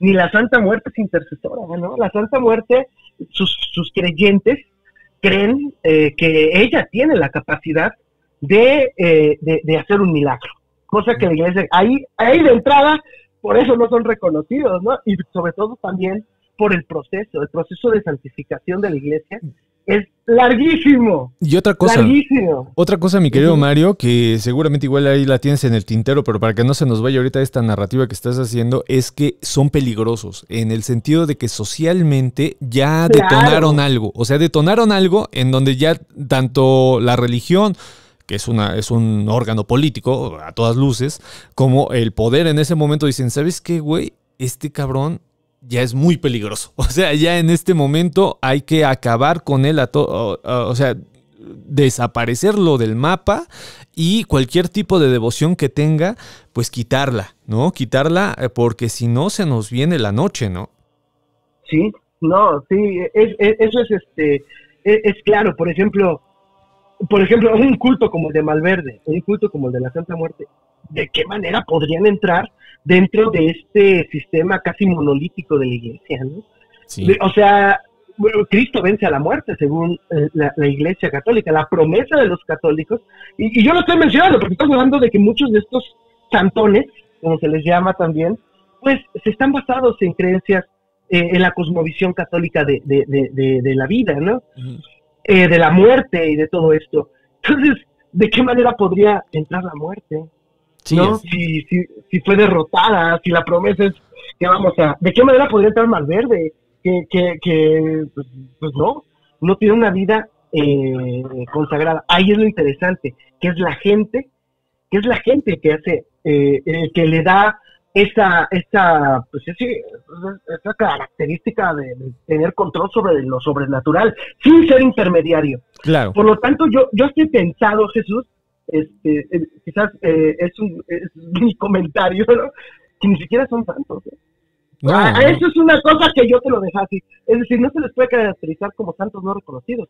ni la Santa Muerte es intercesora, ¿no? La Santa Muerte, sus, sus creyentes creen eh, que ella tiene la capacidad de, eh, de hacer un milagro, cosa que la iglesia, ahí, ahí de entrada, por eso no son reconocidos, ¿no? Y sobre todo también por el proceso, el proceso de santificación de la iglesia es larguísimo, Y otra cosa. larguísimo. Otra cosa, mi querido. Mario, que seguramente igual ahí la tienes en el tintero, pero para que no se nos vaya ahorita esta narrativa que estás haciendo, es que son peligrosos, en el sentido de que socialmente ya Claro. detonaron algo. O sea, detonaron algo en donde ya tanto la religión, que es, una, es un órgano político a todas luces, como el poder en ese momento dicen, ¿sabes qué, güey? Este cabrón ya es muy peligroso. O sea, ya en este momento hay que acabar con él a todo. O sea, desaparecerlo del mapa y cualquier tipo de devoción que tenga, pues quitarla, ¿no? Quitarla eh, porque si no se nos viene la noche, ¿no? Sí, no, sí, es, es- eso es este, es, es claro, por ejemplo, por ejemplo, un culto como el de Malverde, un culto como el de la Santa Muerte, ¿de qué manera podrían entrar dentro de este sistema casi monolítico de la iglesia, ¿no? Sí. De- O sea, bueno, Cristo vence a la muerte según eh, la, la Iglesia Católica, la promesa de los católicos. Y, y yo lo estoy mencionando porque estamos hablando de que muchos de estos santones, como se les llama también, pues se están basados en creencias eh, en la cosmovisión católica de, de- de- de- de la vida, ¿no? Eh, de la muerte y de todo esto. Entonces, ¿de qué manera podría entrar la muerte? ¿No? Si, si, si fue derrotada, si la promesa es que vamos a... ¿De qué manera podría entrar Malverde? Que, que, que pues, pues no, no tiene una vida eh, consagrada. Ahí es lo interesante, que es la gente, que es la gente que hace, eh, eh, que le da esa, esa, pues ese- esa característica de, de tener control sobre lo sobrenatural, sin ser intermediario. claro. Por lo tanto, yo, yo estoy pensado, Jesús, este, eh, quizás eh, es, un, es mi comentario, ¿no? que ni siquiera son santos. ¿eh? No, Ah, no. Eso es una cosa que yo te lo dejo así. Es decir, no se les puede caracterizar como santos no reconocidos.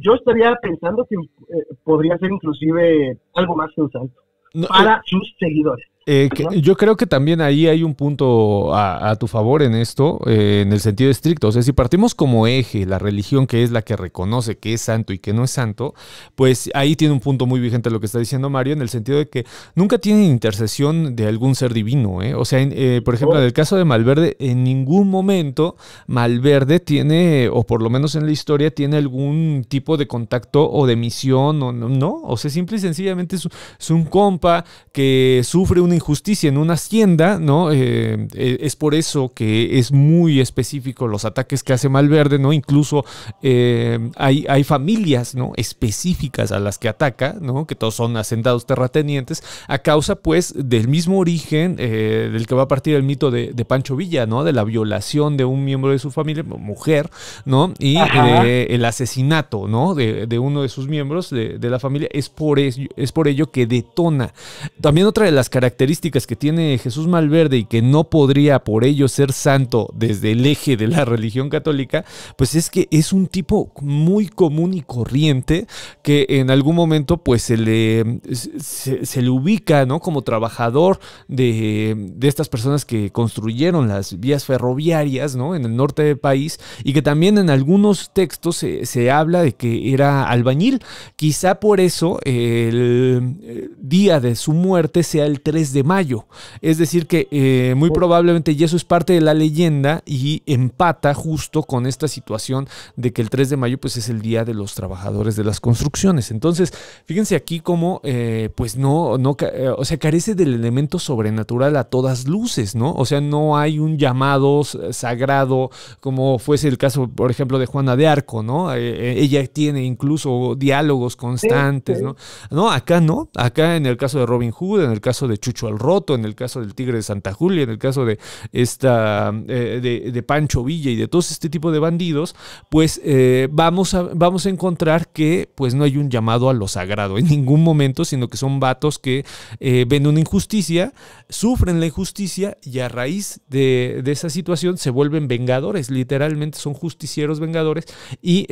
Yo estaría pensando que eh, podría ser inclusive algo más que un santo No, para sus seguidores. Eh, yo creo que también ahí hay un punto a, tu favor en esto, eh, en el sentido estricto. O sea, si partimos como eje la religión que es la que reconoce que es santo y que no es santo, pues ahí tiene un punto muy vigente lo que está diciendo Mario, en el sentido de que nunca tiene intercesión de algún ser divino. ¿eh? O sea, por ejemplo, en el caso de Malverde, en ningún momento Malverde tiene, o por lo menos en la historia, tiene algún tipo de contacto o de misión, o no, o sea, simple y sencillamente es, es un compa que sufre una injusticia en una hacienda, ¿no? Eh, eh, es por eso que es muy específico los ataques que hace Malverde, ¿no? Incluso eh, hay, hay, familias, ¿no? Específicas a las que ataca, ¿no? Que todos son hacendados terratenientes, a causa, pues, del mismo origen del que va a partir el mito de, Pancho Villa, ¿no? De la violación de un miembro de su familia, mujer, ¿no? Y el asesinato, ¿no? De, de, uno de sus miembros de, de la familia. Es por, ello, es por ello que detona. También otra de las características características que tiene Jesús Malverde y que no podría por ello ser santo desde el eje de la religión católica, pues es que es un tipo muy común y corriente que en algún momento pues se le, se, le ubica ¿no? como trabajador de, de, estas personas que construyeron las vías ferroviarias ¿no? en el norte del país y que también en algunos textos se, se habla de que era albañil. Quizá por eso el día de su muerte sea el 3 de de mayo. Es decir, que eh, muy probablemente, y eso es parte de la leyenda, y empata justo con esta situación de que el 3 de mayo pues, es el día de los trabajadores de las construcciones. Entonces, fíjense aquí cómo, eh, pues no, no, eh, o sea, carece del elemento sobrenatural a todas luces, ¿no? O sea, no hay un llamado sagrado como fuese el caso, por ejemplo, de Juana de Arco, ¿no? ella tiene incluso diálogos constantes, ¿no? No, acá no, acá en el caso de Robin Hood, en el caso de Chucho al roto, en el caso del Tigre de Santa Julia, en el caso de esta eh, de, Pancho Villa y de todos este tipo de bandidos, pues eh, vamos, a, vamos a encontrar que pues no hay un llamado a lo sagrado en ningún momento, sino que son vatos que eh, ven una injusticia, sufren la injusticia y a raíz de, esa situación se vuelven vengadores, literalmente son justicieros vengadores y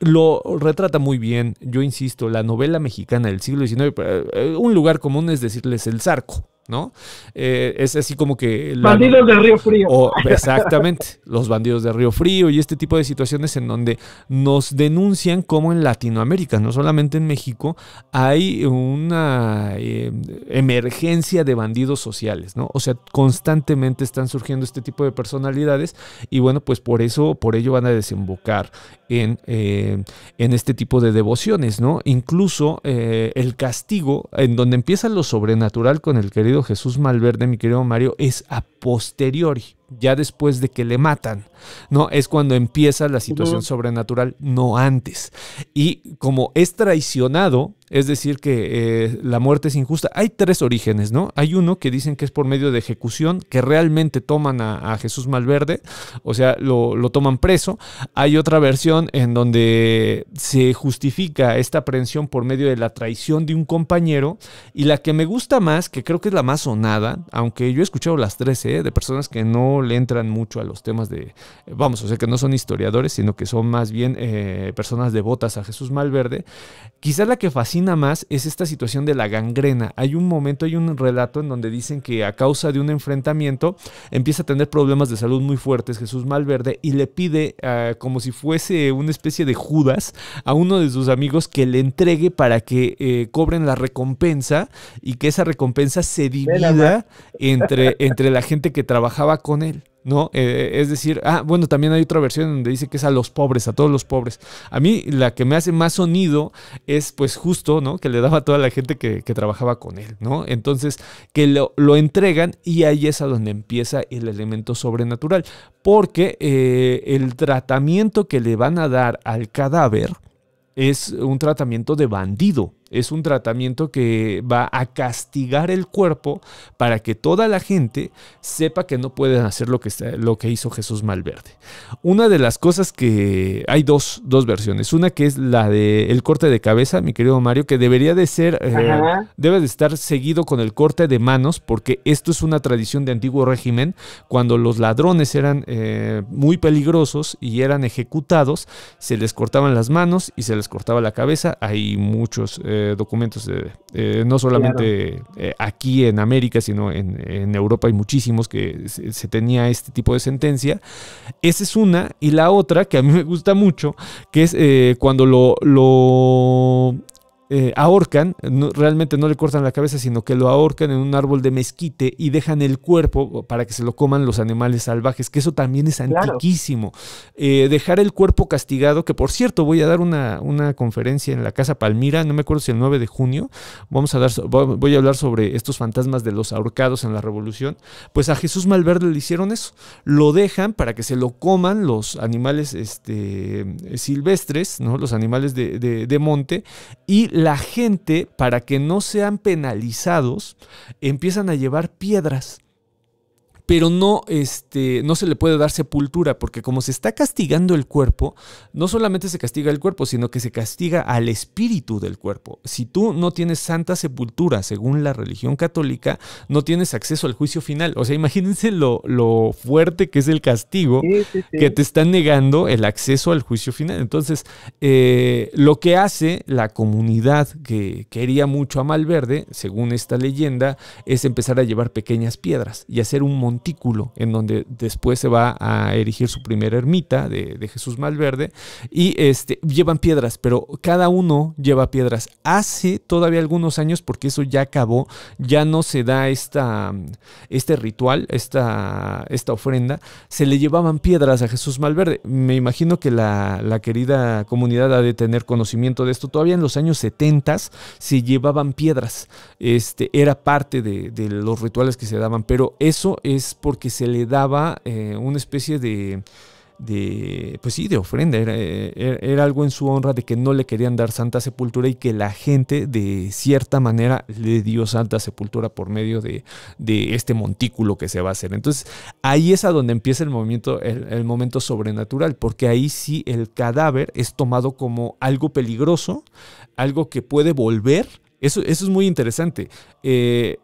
lo retrata muy bien, yo insisto, la novela mexicana del siglo XIX, un lugar común es decirles el zarco. ¿No? Eh, es así como que... bandidos de Río Frío. exactamente, los bandidos de Río Frío y este tipo de situaciones en donde nos denuncian como en Latinoamérica, no solamente en México, hay una eh, emergencia de bandidos sociales, ¿no? O sea, constantemente están surgiendo este tipo de personalidades y bueno, pues por eso, por ello van a desembocar en, eh, en este tipo de devociones, ¿no? Incluso el castigo, en donde empieza lo sobrenatural con el querido Jesús Malverde, mi querido Mario, es a posteriori, ya después de que le matan, ¿no? Es cuando empieza la situación sobrenatural, no antes. Y como es traicionado, es decir, que eh, la muerte es injusta. Hay tres orígenes, ¿no? Hay uno que dicen que es por medio de ejecución, que realmente toman a, Jesús Malverde, o sea, lo, toman preso. Hay otra versión en donde se justifica esta aprehensión por medio de la traición de un compañero. Y la que me gusta más, que creo que es la más sonada, aunque yo he escuchado las tres, ¿eh? de personas que no le entran mucho a los temas de, vamos, o sea, que no son historiadores, sino que son más bien eh, personas devotas a Jesús Malverde. Quizás la que fascina más es esta situación de la gangrena. Hay un momento, hay un relato en donde dicen que a causa de un enfrentamiento empieza a tener problemas de salud muy fuertes Jesús Malverde y le pide ah, como si fuese una especie de Judas a uno de sus amigos que le entregue para que eh, cobren la recompensa y que esa recompensa se divida entre, entre la gente que trabajaba con él. ¿No? Eh, es decir, ah, bueno, también hay otra versión donde dice que es a los pobres, a todos los pobres. A mí la que me hace más sonido es pues justo, ¿no? Que le daba a toda la gente que, trabajaba con él, ¿no? Entonces, que lo, entregan y ahí es a donde empieza el elemento sobrenatural, porque eh, el tratamiento que le van a dar al cadáver es un tratamiento de bandido. Es un tratamiento que va a castigar el cuerpo para que toda la gente sepa que no pueden hacer lo que, lo que hizo Jesús Malverde. Una de las cosas que hay dos, versiones. Una que es la del el corte de cabeza, mi querido Mario, que debería de ser, eh, debe de estar seguido con el corte de manos, porque esto es una tradición de antiguo régimen. Cuando los ladrones eran eh, muy peligrosos y eran ejecutados, se les cortaban las manos y se les cortaba la cabeza. Hay muchos... Eh, eh, documentos, no solamente aquí en América, sino en, Europa hay muchísimos que se, tenía este tipo de sentencia. Esa es una. Y la otra, que a mí me gusta mucho, que es cuando lo, lo eh, ahorcan, realmente no le cortan la cabeza, sino que lo ahorcan en un árbol de mezquite y dejan el cuerpo para que se lo coman los animales salvajes, que eso también es antiquísimo. Eh, dejar el cuerpo castigado, que por cierto voy a dar una, una, conferencia en la Casa Palmira, no me acuerdo si el 9 de junio, vamos a dar, voy a hablar sobre estos fantasmas de los ahorcados en la revolución, pues a Jesús Malverde le hicieron eso, lo dejan para que se lo coman los animales este, silvestres, ¿no? los animales de, de monte, y la gente, para que no sean penalizados, empiezan a llevar piedras pero no, este, no se le puede dar sepultura, porque como se está castigando el cuerpo, no solamente se castiga el cuerpo, sino que se castiga al espíritu del cuerpo. Si tú no tienes santa sepultura, según la religión católica, no tienes acceso al juicio final. O sea, imagínense lo, lo fuerte que es el castigo que te están negando el acceso al juicio final. Entonces, eh, lo que hace la comunidad que quería mucho a Malverde, según esta leyenda, es empezar a llevar pequeñas piedras y hacer un montón en donde después se va a erigir su primera ermita de, Jesús Malverde y este, llevan piedras, pero cada uno lleva piedras. Hace todavía algunos años, porque eso ya acabó, ya no se da esta, este ritual, esta, esta ofrenda, se le llevaban piedras a Jesús Malverde. Me imagino que la, querida comunidad ha de tener conocimiento de esto. Todavía en los años 70 se llevaban piedras, este, era parte de los rituales que se daban, pero eso es porque se le daba eh, una especie de, de, pues sí, de ofrenda, eh, era, algo en su honra de que no le querían dar santa sepultura y que la gente de cierta manera le dio santa sepultura por medio de, este montículo que se va a hacer. Entonces ahí es a donde empieza el movimiento, el, momento sobrenatural, porque ahí sí el cadáver es tomado como algo peligroso, algo que puede volver. Eso, eso es muy interesante. Eh,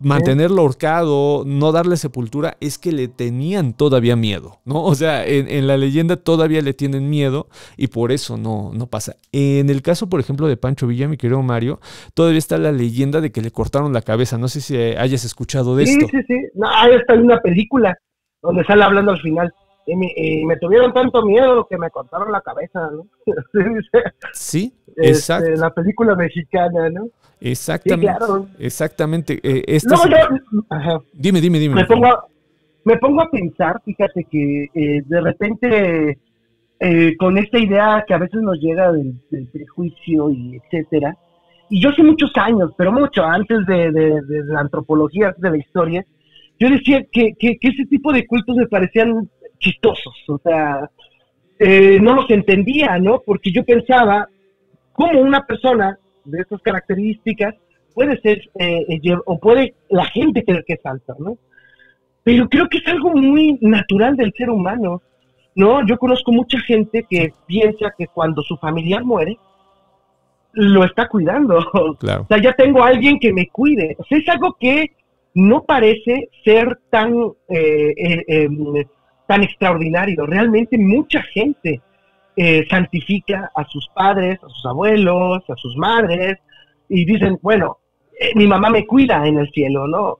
mantenerlo ahorcado, no darle sepultura, es que le tenían todavía miedo, ¿no? O sea, en, la leyenda todavía le tienen miedo y por eso no, no pasa. En el caso, por ejemplo, de Pancho Villa, mi querido Mario, todavía está la leyenda de que le cortaron la cabeza. No sé si hayas escuchado de esto. Sí, sí, sí. No, ahí está una película donde sale hablando al final. Y me, tuvieron tanto miedo que me cortaron la cabeza, ¿no? sí, este, exacto. la película mexicana, ¿no? Exactamente. Exactamente. Eh, dime, dime, dime. Me pongo, a, me pongo a pensar, fíjate que eh, de repente eh, con esta idea que a veces nos llega del, prejuicio y etcétera, y yo hace muchos años, pero mucho antes de, la antropología, de la historia, yo decía que, que, ese tipo de cultos me parecían chistosos, o sea, no los entendía, ¿no? Porque yo pensaba cómo una persona de estas características puede ser, eh, eh, o puede la gente creer que es alta, ¿no? Pero creo que es algo muy natural del ser humano, ¿no? Yo conozco mucha gente que piensa que cuando su familiar muere, lo está cuidando. O sea, ya tengo a alguien que me cuide. O sea, es algo que no parece ser tan, eh, em, tan extraordinario. Realmente mucha gente eh, santifica a sus padres, a sus abuelos, a sus madres, y dicen, bueno, eh, mi mamá me cuida en el cielo, ¿no?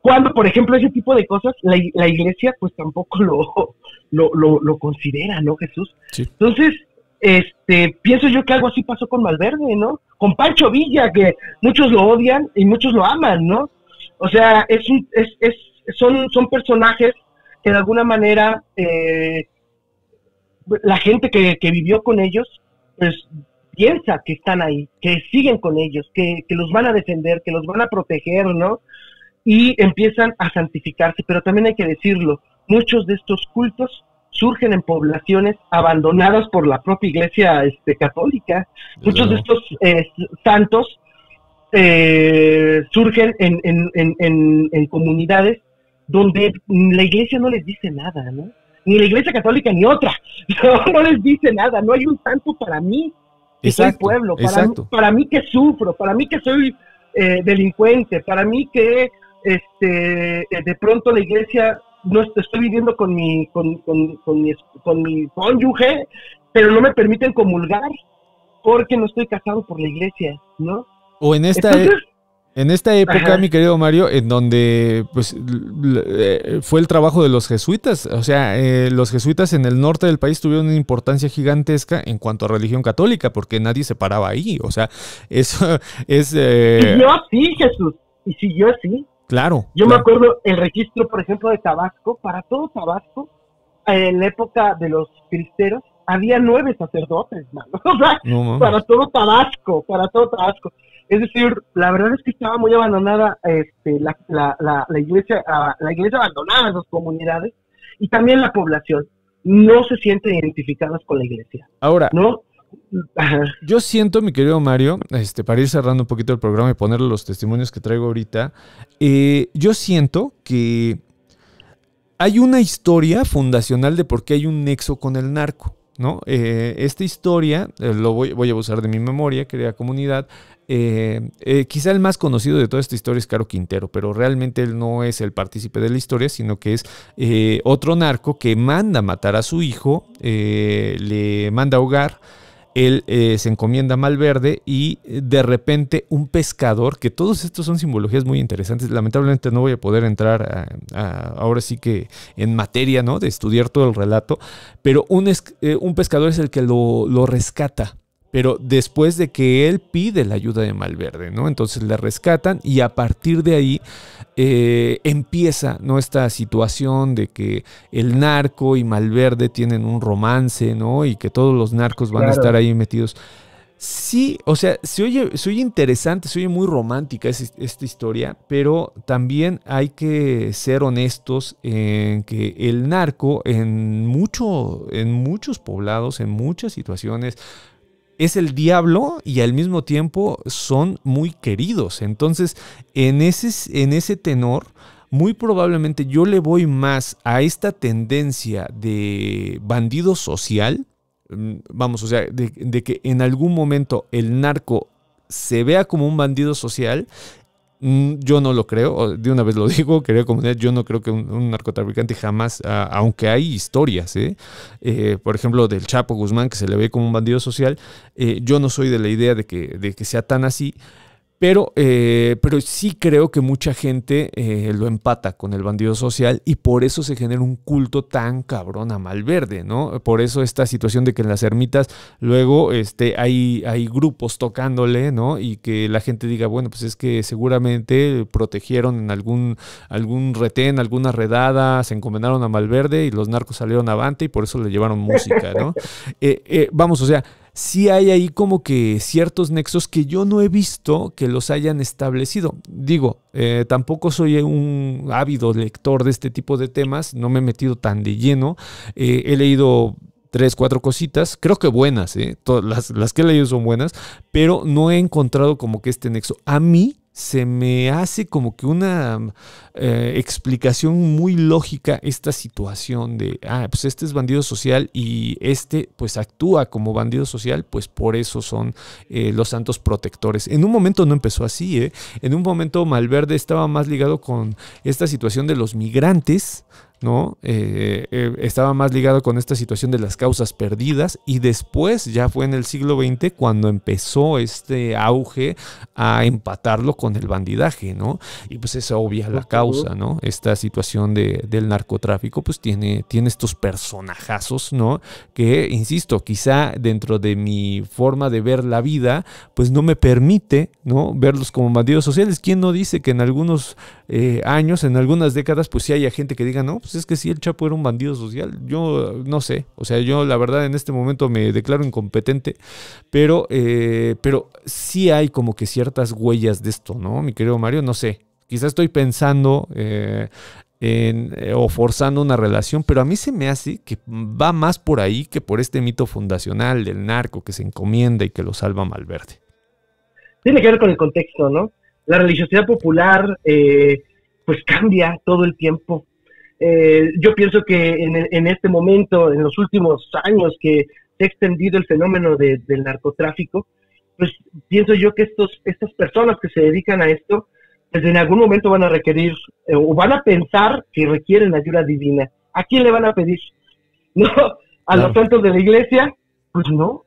Cuando, por ejemplo, ese tipo de cosas, la, iglesia pues tampoco lo, lo, considera, ¿no, Jesús? Entonces, este, pienso yo que algo así pasó con Malverde, ¿no? Con Pancho Villa, que muchos lo odian y muchos lo aman, ¿no? O sea, es, es, es son, son personajes que de alguna manera eh, la gente que, vivió con ellos, pues piensa que están ahí, que siguen con ellos, que, los van a defender, que los van a proteger, ¿no? Y empiezan a santificarse, pero también hay que decirlo, muchos de estos cultos surgen en poblaciones abandonadas por la propia iglesia este, católica. Muchos de estos eh, santos eh, surgen en, en comunidades donde la iglesia no les dice nada, ¿no? ni la iglesia católica ni otra. No, les dice nada, no hay un santo para mí, que soy pueblo, para, para, mí que sufro, para mí que soy eh, delincuente, para mí que este de pronto la iglesia no estoy viviendo con mi con, con, con, mi, con mi cónyuge, pero no me permiten comulgar. porque no estoy casado por la iglesia, ¿no? O en esta, en esta época, mi querido Mario, en donde pues eh, fue el trabajo de los jesuitas, o sea, eh, los jesuitas en el norte del país tuvieron una importancia gigantesca en cuanto a religión católica, porque nadie se paraba ahí, o sea, eso es... Eh... Y yo sí, Jesús, y si yo sí. Claro. Yo me acuerdo el registro, por ejemplo, de Tabasco, para todo Tabasco, en la época de los cristeros, había nueve sacerdotes, mano. O sea, para todo Tabasco, para todo Tabasco. Es decir, la verdad es que estaba muy abandonada este, la, la, la, iglesia, ah, la iglesia abandonada en las comunidades y también la población no se siente identificadas con la iglesia. Ahora, ¿no? Yo siento, mi querido Mario, este, para ir cerrando un poquito el programa y ponerle los testimonios que traigo ahorita, eh, yo siento que hay una historia fundacional de por qué hay un nexo con el narco. ¿no? Eh, esta historia, eh, lo voy, voy, a usar de mi memoria, querida comunidad, quizá el más conocido de toda esta historia es Caro Quintero, pero realmente él no es el partícipe de la historia, sino que es otro narco que manda matar a su hijo, le manda ahogar, él eh, se encomienda a Malverde y eh, de repente un pescador, que todos estos son simbologías muy interesantes, lamentablemente no voy a poder entrar ahora sí que en materia, ¿no? De estudiar todo el relato, pero un, eh, pescador es el que lo rescata pero después de que él pide la ayuda de Malverde, ¿no? Entonces le rescatan y a partir de ahí eh, empieza ¿no? esta situación de que el narco y Malverde tienen un romance, ¿no? Y que todos los narcos van a estar ahí metidos. Sí, o sea, se oye, se oye interesante, se oye muy romántica esta historia, pero también hay que ser honestos en que el narco en, mucho, en muchos poblados, en muchas situaciones, es el diablo y al mismo tiempo son muy queridos. Entonces, en ese, en ese tenor, muy probablemente yo le voy más a esta tendencia de bandido social. Mm, vamos, o sea, de, de que en algún momento el narco se vea como un bandido social yo no lo creo, de una vez lo digo, querida comunidad, yo no creo que un, narcotraficante jamás, aunque hay historias, ¿eh? ¿eh? por ejemplo, del Chapo Guzmán, que se le ve como un bandido social, eh, yo no soy de la idea de que, de que sea tan así, pero, eh, pero sí creo que mucha gente eh, lo empata con el bandido social y por eso se genera un culto tan cabrón a Malverde, ¿no? Por eso esta situación de que en las ermitas luego este, hay, hay grupos tocándole, ¿no? Y que la gente diga, bueno, pues es que seguramente protegieron en algún, algún retén, alguna redada, se encomendaron a Malverde y los narcos salieron avante y por eso le llevaron música, ¿no? Eh, vamos, o sea, sí hay ahí como que ciertos nexos que yo no he visto que los hayan establecido. Digo, eh, tampoco soy un ávido lector de este tipo de temas, no me he metido tan de lleno. Eh, he leído tres, cuatro cositas, creo que buenas, ¿eh? Todas las, las que he leído son buenas, pero no he encontrado como que este nexo. A mí se me hace como que una eh, explicación muy lógica esta situación de, ah, pues este es bandido social y este pues actúa como bandido social, pues por eso son eh, los santos protectores. En un momento no empezó así, ¿eh? en un momento Malverde estaba más ligado con esta situación de los migrantes, ¿no? Eh, eh, estaba más ligado con esta situación de las causas perdidas y después ya fue en el siglo XX cuando empezó este auge a empatarlo con el bandidaje, ¿no? Y pues es obvia la causa, ¿no? Esta situación de, del narcotráfico pues tiene, tiene estos personajazos, ¿no? Que, insisto, quizá dentro de mi forma de ver la vida pues no me permite, ¿no? Verlos como bandidos sociales. ¿Quién no dice que en algunos eh, años, en algunas décadas pues sí haya gente que diga, no, pues es que si el Chapo era un bandido social. Yo no sé, o sea, yo la verdad en este momento me declaro incompetente, pero, eh, pero sí hay como que ciertas huellas de esto, ¿no? Mi querido Mario, no sé. Quizás estoy pensando eh, en, eh, o forzando una relación, pero a mí se me hace que va más por ahí que por este mito fundacional del narco que se encomienda y que lo salva Malverde. Tiene que ver con el contexto, ¿no? La religiosidad popular, pues cambia todo el tiempo. Eh, yo pienso que en, este momento, en los últimos años que se ha extendido el fenómeno del narcotráfico, pues pienso yo que estos, estas personas que se dedican a esto, pues en algún momento van a requerir eh, o van a pensar que requieren ayuda divina. ¿A quién le van a pedir? ¿No? ¿A los santos de la iglesia? Pues no.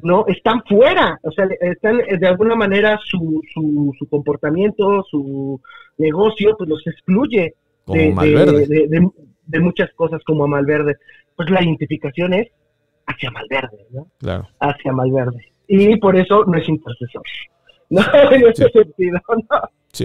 ¿no? Están fuera, o sea, están de alguna manera su, su, su comportamiento, su negocio, pues los excluye de, de, muchas cosas como a Malverde. Pues la identificación es hacia Malverde, ¿no? Claro. Hacia Malverde. Y por eso no es intercesor. ¿no? En ese sentido,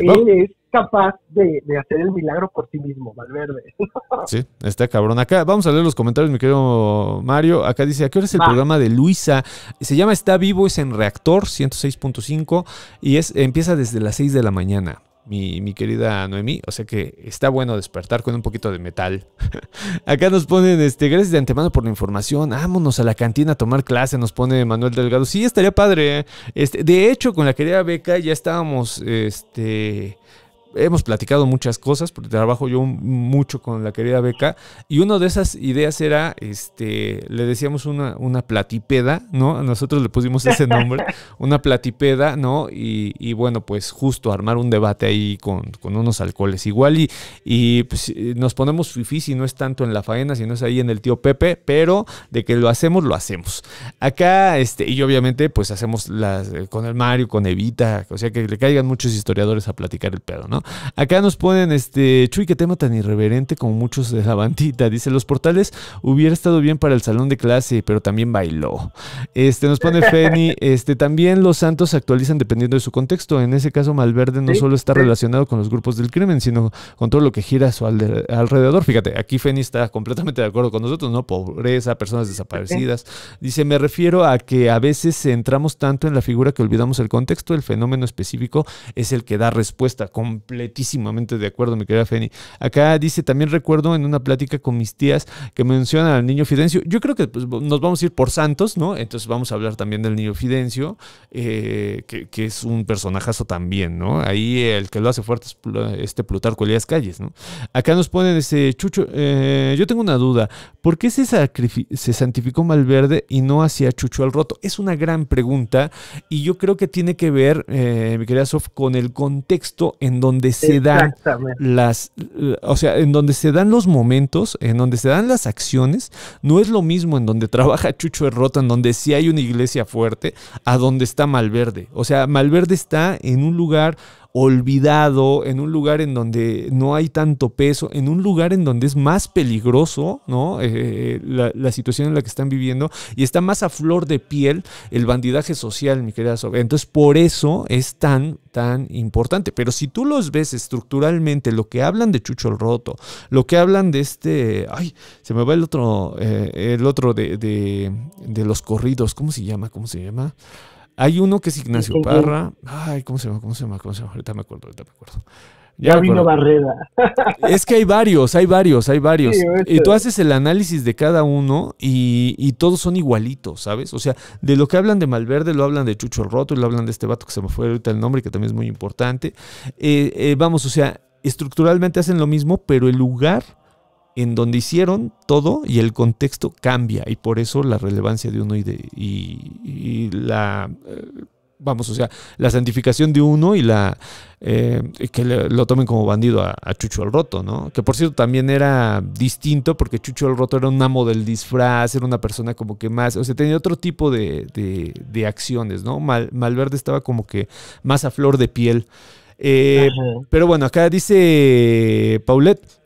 ¿no? Él es capaz de, hacer el milagro por sí mismo, Valverde. sí, está cabrón. Acá vamos a leer los comentarios, mi querido Mario. Acá dice, ¿a qué hora es el programa de Luisa? Se llama Está Vivo, es en Reactor 106.5 y es empieza desde las 6 de la mañana mi, mi, querida Noemí. O sea que está bueno despertar con un poquito de metal. Acá nos ponen, este, gracias de antemano por la información. Vámonos a la cantina a tomar clase, nos pone Manuel Delgado. Sí, estaría padre. ¿eh? Este, de hecho, con la querida Beca ya estábamos, este hemos platicado muchas cosas, porque trabajo yo mucho con la querida Beca, y una de esas ideas era, este, le decíamos una, una platipeda, ¿no? Nosotros le pusimos ese nombre, una platipeda, ¿no? Y, bueno, pues justo armar un debate ahí con, unos alcoholes igual, y, y pues, nos ponemos fifí si no es tanto en la faena, si no es ahí en el tío Pepe, pero de que lo hacemos, lo hacemos. Acá, este, y obviamente, pues hacemos las, con el Mario, con Evita, o sea que le caigan muchos historiadores a platicar el pedo, ¿no? Acá nos ponen, este, Chuy, qué tema tan irreverente como muchos de la bandita. Dice, los portales hubiera estado bien para el salón de clase, pero también bailó. Este, nos pone Feni, este, también los santos se actualizan dependiendo de su contexto. En ese caso, Malverde no solo está relacionado con los grupos del crimen, sino con todo lo que gira a su alrededor. Fíjate, aquí Feni está completamente de acuerdo con nosotros, ¿no? Pobreza, personas desaparecidas. Dice, me refiero a que a veces centramos tanto en la figura que olvidamos el contexto, el fenómeno específico es el que da respuesta completa completísimamente de acuerdo, mi querida Feni. Acá dice, también recuerdo en una plática con mis tías que mencionan al niño Fidencio. Yo creo que pues, nos vamos a ir por Santos, ¿no? Entonces vamos a hablar también del niño Fidencio, eh, que, es un personajazo también, ¿no? Ahí el que lo hace fuerte es este Plutarco Elías Calles, ¿no? Acá nos ponen ese Chucho, eh, yo tengo una duda, ¿por qué se, santificó Malverde y no hacía Chucho al roto? Es una gran pregunta y yo creo que tiene que ver, eh, mi querida Sof, con el contexto en donde se dan las, o sea, en donde se dan los momentos, en donde se dan las acciones, no es lo mismo en donde trabaja Chucho Errota, en donde sí hay una iglesia fuerte, a donde está Malverde. O sea, Malverde está en un lugar olvidado, en un lugar en donde no hay tanto peso, en un lugar en donde es más peligroso, ¿no? Eh, la, situación en la que están viviendo y está más a flor de piel el bandidaje social, mi querida Sobe. Entonces, por eso es tan, tan importante. Pero si tú los ves estructuralmente, lo que hablan de Chucho el Roto, lo que hablan de este, ay, se me va el otro, eh, el otro de, de, de los corridos, ¿cómo se llama? ¿Cómo se llama? Hay uno que es Ignacio Parra. Ay, ¿cómo se llama? ¿Cómo se llama? ¿Cómo se llama? Ahorita me acuerdo, ahorita me acuerdo. Ya, vino Barrera. Es que hay varios, hay varios, hay varios. y tú haces el análisis de cada uno y, todos son igualitos, ¿sabes? O sea, de lo que hablan de Malverde, lo hablan de Chucho el Roto, y lo hablan de este vato que se me fue ahorita el nombre, que también es muy importante. Eh, eh, vamos, o sea, estructuralmente hacen lo mismo, pero el lugar en donde hicieron todo y el contexto cambia y por eso la relevancia de uno y, de, y, la, eh, vamos, o sea, la santificación de uno y la, eh, que lo tomen como bandido a, Chucho el Roto, ¿no? Que por cierto también era distinto porque Chucho el Roto era un amo del disfraz, era una persona como que más, o sea, tenía otro tipo de, de, acciones, ¿no? Mal, Malverde estaba como que más a flor de piel. Eh, pero bueno, acá dice Paulette.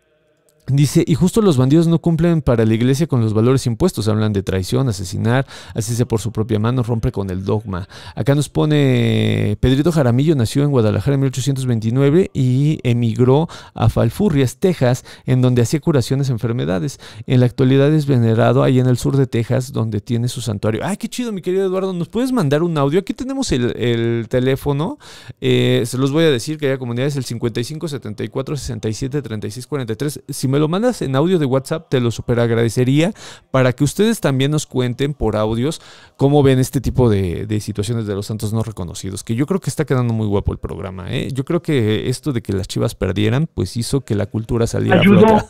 Dice, y justo los bandidos no cumplen para la iglesia con los valores impuestos. Hablan de traición, asesinar, así por su propia mano, rompe con el dogma. Acá nos pone, Pedrito Jaramillo nació en Guadalajara en 1829 y emigró a Falfurrias, Texas, en donde hacía curaciones de enfermedades. En la actualidad es venerado ahí en el sur de Texas, donde tiene su santuario. Ay, qué chido, mi querido Eduardo. ¿Nos puedes mandar un audio? Aquí tenemos el, teléfono. Eh, se los voy a decir, que comunidad es el 55 74 67 36 43. Si me lo mandas en audio de WhatsApp, te lo super agradecería para que ustedes también nos cuenten por audios cómo ven este tipo de, situaciones de los santos no reconocidos, que yo creo que está quedando muy guapo el programa. ¿eh? Yo creo que esto de que las chivas perdieran, pues hizo que la cultura saliera a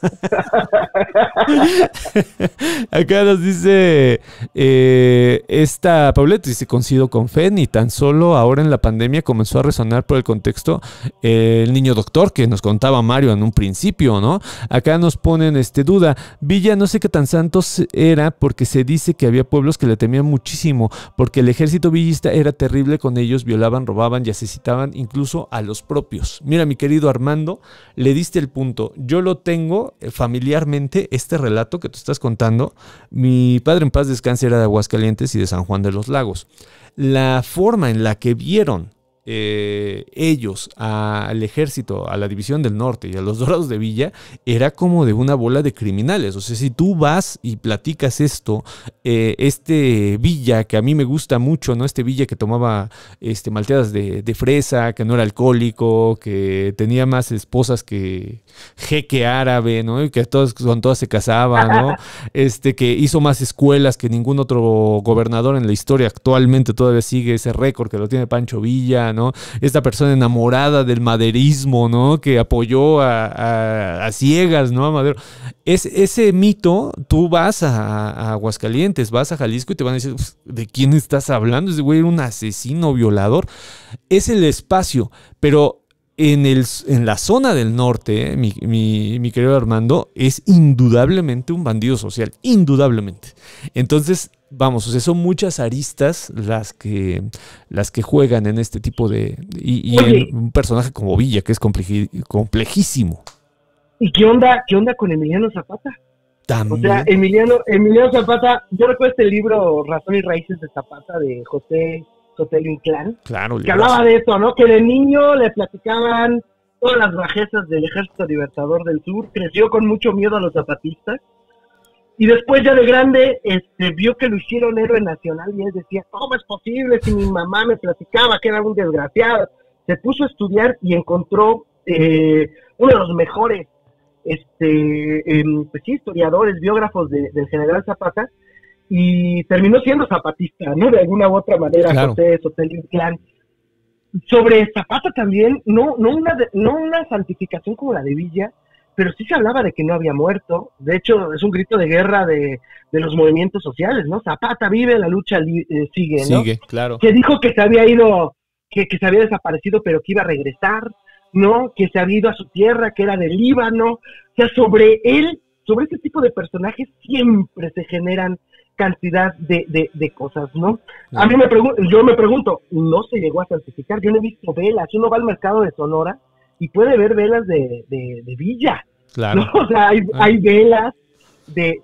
Acá nos dice eh, esta Paulette, dice, coincido con Fe, ni tan solo ahora en la pandemia comenzó a resonar por el contexto el niño doctor que nos contaba Mario en un principio, ¿no? Acá nos ponen este duda. Villa no sé qué tan santos era porque se dice que había pueblos que le temían muchísimo, porque el ejército villista era terrible con ellos, violaban, robaban y asesinaban incluso a los propios. Mira, mi querido Armando, le diste el punto. Yo lo tengo eh, familiarmente, este relato que tú estás contando. Mi padre en paz descanse era de Aguascalientes y de San Juan de los Lagos. La forma en la que vieron eh, ellos al ejército, a la división del norte y a los dorados de Villa, era como de una bola de criminales. O sea, si tú vas y platicas esto, eh, este Villa que a mí me gusta mucho, ¿no? Este Villa que tomaba este, malteadas de, fresa, que no era alcohólico, que tenía más esposas que jeque árabe, ¿no? Y que todos, con todas se casaban, ¿no? Este, que hizo más escuelas que ningún otro gobernador en la historia. Actualmente todavía sigue ese récord que lo tiene Pancho Villa, esta persona enamorada del maderismo, ¿no? Que apoyó a, ciegas, ¿no? A Madero. Es, ese mito, tú vas a, Aguascalientes, vas a Jalisco y te van a decir, ¿de quién estás hablando? Ese güey era un asesino, violador. Es el espacio, pero en, el, en, la zona del norte, mi, mi, querido Armando, es indudablemente un bandido social, indudablemente. Entonces, vamos, o sea, son muchas aristas las que, las que juegan en este tipo de... Y, un personaje como Villa, que es complejísimo. ¿Y qué onda, qué onda con Emiliano Zapata? También. O sea, Emiliano, Emiliano Zapata, yo recuerdo este libro, Razón y Raíces de Zapata, de José Inclán, claro, que hablaba de eso, ¿no? Que de niño le platicaban todas las bajezas del Ejército Libertador del Sur, creció con mucho miedo a los zapatistas, y después ya de grande, este, vio que lo hicieron héroe nacional y él decía, ¿cómo es posible si mi mamá me platicaba que era un desgraciado? Se puso a estudiar y encontró eh, uno de los mejores este, em, pues historiadores, biógrafos del general Zapata, y terminó siendo zapatista, ¿no? De alguna u otra manera, José Sotelio Clan. Sobre Zapata también, no, no, una, no una santificación como la de Villa, pero sí se hablaba de que no había muerto. De hecho, es un grito de guerra de, los movimientos sociales, ¿no? Zapata vive, la lucha eh, sigue, ¿no? Sigue, claro. Que dijo que se había ido, que, se había desaparecido, pero que iba a regresar, ¿no? Que se había ido a su tierra, que era del Líbano. O sea, sobre él, sobre este tipo de personajes siempre se generan cantidad de, de, cosas, ¿no? A mí me pregunto, yo me pregunto, no se llegó a santificar, yo no he visto velas, uno va al mercado de Sonora y puede ver velas de, de, Villa. Claro. O sea, hay, ah. hay velas de,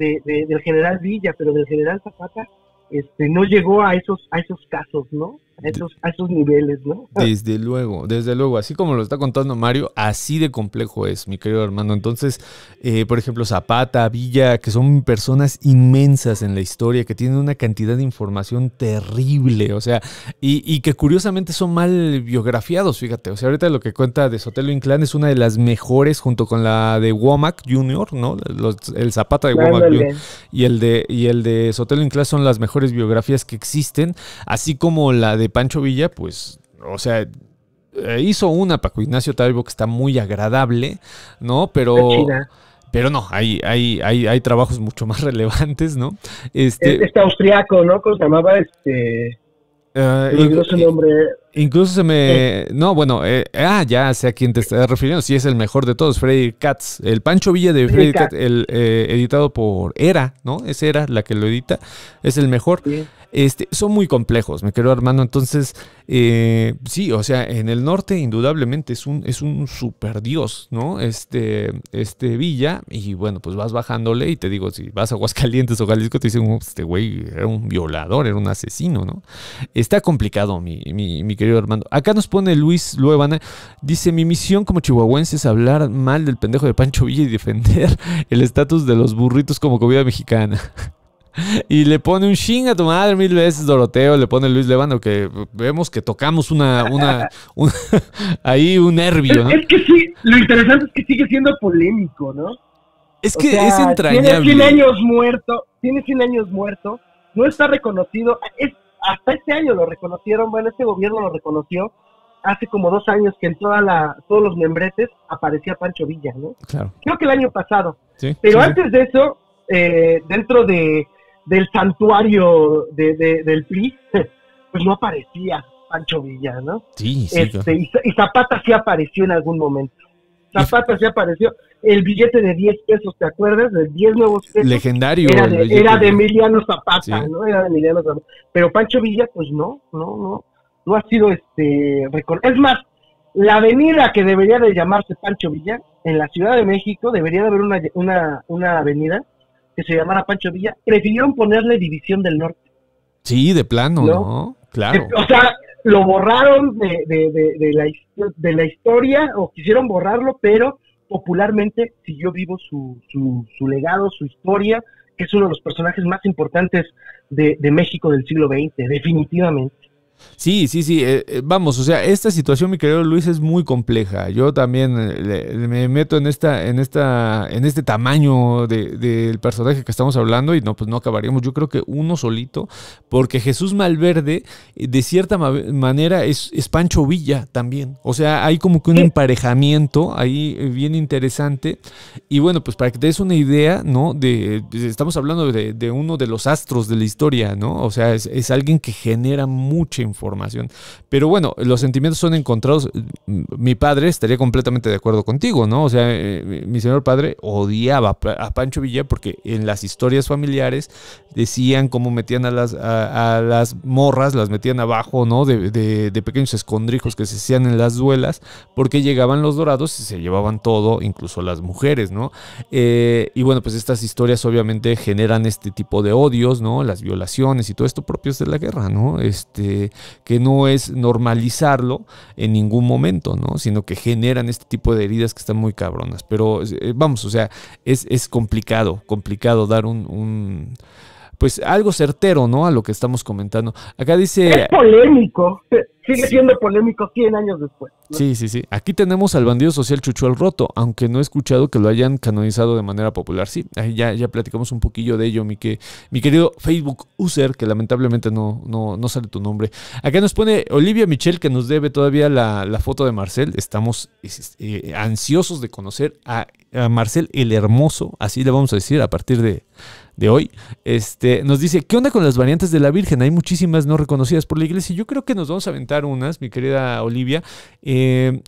del general Villa, pero del general Zapata este, no llegó a esos, a esos casos, ¿no? A esos, a esos niveles, ¿no? Desde luego, desde luego, así como lo está contando Mario, así de complejo es, mi querido hermano. Entonces, eh, por ejemplo, Zapata, Villa, que son personas inmensas en la historia, que tienen una cantidad de información terrible, o sea, y, que curiosamente son mal biografiados, fíjate. O sea, ahorita lo que cuenta de Sotelo Inclán es una de las mejores, junto con la de Womack Jr., ¿no? el Zapata de Womack Jr. y el de, y el de Sotelo Inclán son las mejores biografías que existen, así como la de Pancho Villa, pues, o sea, eh, hizo una Paco Ignacio Taibo que está muy agradable, ¿no? Pero... Pero no, hay, hay, hay, hay trabajos mucho más relevantes, ¿no? Este, este austriaco, ¿no? ¿Cómo se llamaba? Este... Uh, su nombre. Incluso se me. No, bueno, eh, ah, ya sé a quién te estás refiriendo. Sí, es el mejor de todos, Freddy Katz. El Pancho Villa de Freddy, Katz, el, eh, editado por Era, ¿no? Es Era la que lo edita. Es el mejor. Este, son muy complejos, me quedo Armando. Entonces, eh, sí, o sea, en el norte indudablemente es un, es un super dios, ¿no? Este, este Villa, y bueno, pues vas bajándole y te digo, si vas a Aguascalientes o Jalisco, te dicen, este güey era un violador, era un asesino, ¿no? Está complicado, mi, mi, mi querido Armando. Acá nos pone Luis Luevana, dice, mi misión como chihuahuense es hablar mal del pendejo de Pancho Villa y defender el estatus de los burritos como comida mexicana. Y le pone un ching a tu madre mil veces, Doroteo, le pone Luis Levando, que vemos que tocamos una, una, ahí un nervio, ¿no? Es, que sí, lo interesante es que sigue siendo polémico, ¿no? Es que es entrañable. Tiene 100 años muerto, tiene 100 años muerto, no está reconocido, es, hasta este año lo reconocieron, bueno, este gobierno lo reconoció, hace como dos años que en toda la, todos los membretes aparecía Pancho Villa, ¿no? Claro. Creo que el año pasado. Pero antes de eso, eh, dentro de del santuario de, del PRI, pues no aparecía Pancho Villa, ¿no? Sí, sí. Este, y, Zapata sí apareció en algún momento. Zapata se apareció. El billete de 10 pesos, ¿te acuerdas? De 10 nuevos pesos. Legendario. Era de, era de Emiliano Zapata, ¿no? Era de Emiliano Zapata. Pero Pancho Villa, pues no, no, no. No ha sido este. Es más, la avenida que debería de llamarse Pancho Villa, en la Ciudad de México, debería de haber una, una, una avenida que se llamara Pancho Villa. Prefirieron ponerle División del Norte. Sí, de plano, ¿no? Claro. O sea, lo borraron de, de, de, la, de la historia o quisieron borrarlo, pero popularmente siguió vivo su, su, su legado, su historia, que es uno de los personajes más importantes de, de México del siglo XX, definitivamente. Sí, sí, sí. Eh, eh, vamos, o sea, esta situación, mi querido Luis, es muy compleja. Yo también eh, me meto en esta, en esta, en este tamaño del personaje que estamos hablando y no, pues no acabaríamos. Yo creo que uno solito, porque Jesús Malverde, de cierta manera, es, es Pancho Villa también. O sea, hay como que un emparejamiento ahí bien interesante. Y bueno, pues para que te des una idea, ¿no? De, estamos hablando de, uno de los astros de la historia, ¿no? O sea, es, es alguien que genera mucha información información. Pero bueno, los sentimientos son encontrados. Mi padre estaría completamente de acuerdo contigo, ¿no? O sea, eh, mi señor padre odiaba a Pancho Villa porque en las historias familiares decían cómo metían a las, a, las morras, las metían abajo, ¿no? De, de, pequeños escondrijos que se hacían en las duelas, porque llegaban los dorados y se llevaban todo, incluso las mujeres, ¿no? Eh, y bueno, pues estas historias obviamente generan este tipo de odios, ¿no? Las violaciones y todo esto propios de la guerra, ¿no? Este, que no es normalizarlo en ningún momento, ¿no? Sino que generan este tipo de heridas que están muy cabronas. Pero eh, vamos, o sea, es, es complicado, complicado dar un pues algo certero, ¿no? A lo que estamos comentando. Acá dice... Es polémico, sigue siendo polémico 100 años después. Sí, sí, sí. Aquí tenemos al bandido social Chucho el Roto, aunque no he escuchado que lo hayan canonizado de manera popular. Sí, ahí ya, ya platicamos un poquillo de ello, mi, que, mi querido Facebook user, que lamentablemente no, no, no sale tu nombre. Acá nos pone Olivia Michel, que nos debe todavía la, foto de Marcel. Estamos eh, ansiosos de conocer a Marcel el Hermoso, así le vamos a decir a partir de de hoy, este, nos dice, ¿qué onda con las variantes de la Virgen? Hay muchísimas no reconocidas por la iglesia. Yo creo que nos vamos a aventar unas, mi querida Olivia. Eh,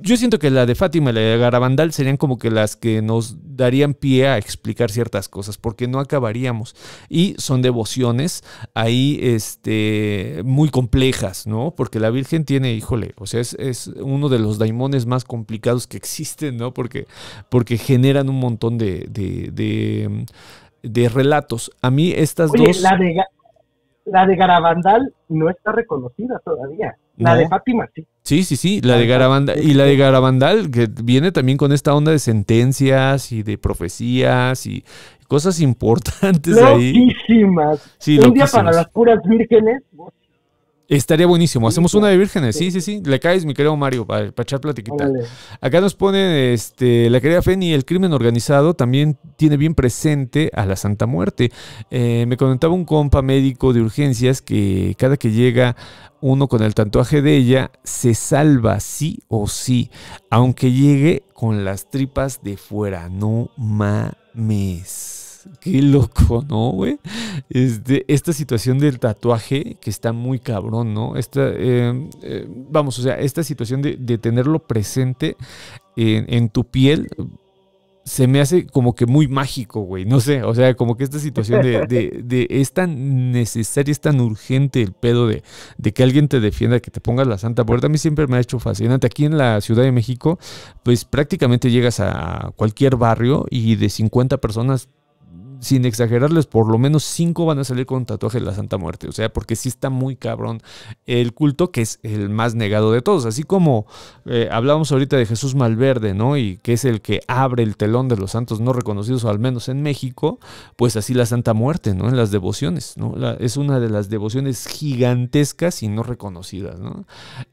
yo siento que la de Fátima y la de Garabandal serían como que las que nos darían pie a explicar ciertas cosas, porque no acabaríamos. Y son devociones ahí este, muy complejas, ¿no? Porque la Virgen tiene, híjole, o sea, es, uno de los daimones más complicados que existen, ¿no? Porque, porque generan un montón de de relatos. A mí estas dos... La de, la de Garabandal no está reconocida todavía. La de Fátima sí. Sí, sí, sí, la de Garabandal. Y la de Garabandal, que viene también con esta onda de sentencias y de profecías y cosas importantes loquísimas. ahí. Un día para las puras vírgenes, Estaría buenísimo. Hacemos una de vírgenes. Sí, sí, sí. Le caes, mi querido Mario, para, echar platiquita. Acá nos pone este, la querida Feni, el crimen organizado también tiene bien presente a la Santa Muerte. Eh, me comentaba un compa médico de urgencias que cada que llega uno con el tatuaje de ella, se salva sí o sí, aunque llegue con las tripas de fuera. No mames. Qué loco, ¿no, güey? Este, esta situación del tatuaje que está muy cabrón, ¿no? Esta, em, eh, vamos, o sea, esta situación de, tenerlo presente en, tu piel se me hace como que muy mágico, güey. No sé, o sea, como que esta situación de, es tan necesaria, es tan urgente el pedo de, de, que alguien te defienda, que te pongas la santa puerta. A mí siempre me ha hecho fascinante. Aquí en la Ciudad de México, pues prácticamente llegas a cualquier barrio y de 50 personas sin exagerarles, por lo menos cinco van a salir con tatuaje de la Santa Muerte. O sea, porque sí está muy cabrón el culto, que es el más negado de todos. Así como eh, hablábamos ahorita de Jesús Malverde, ¿no? Y que es el que abre el telón de los santos no reconocidos, o al menos en México, pues así la Santa Muerte, ¿no? En las devociones, ¿no? es una de las devociones gigantescas y no reconocidas, ¿no?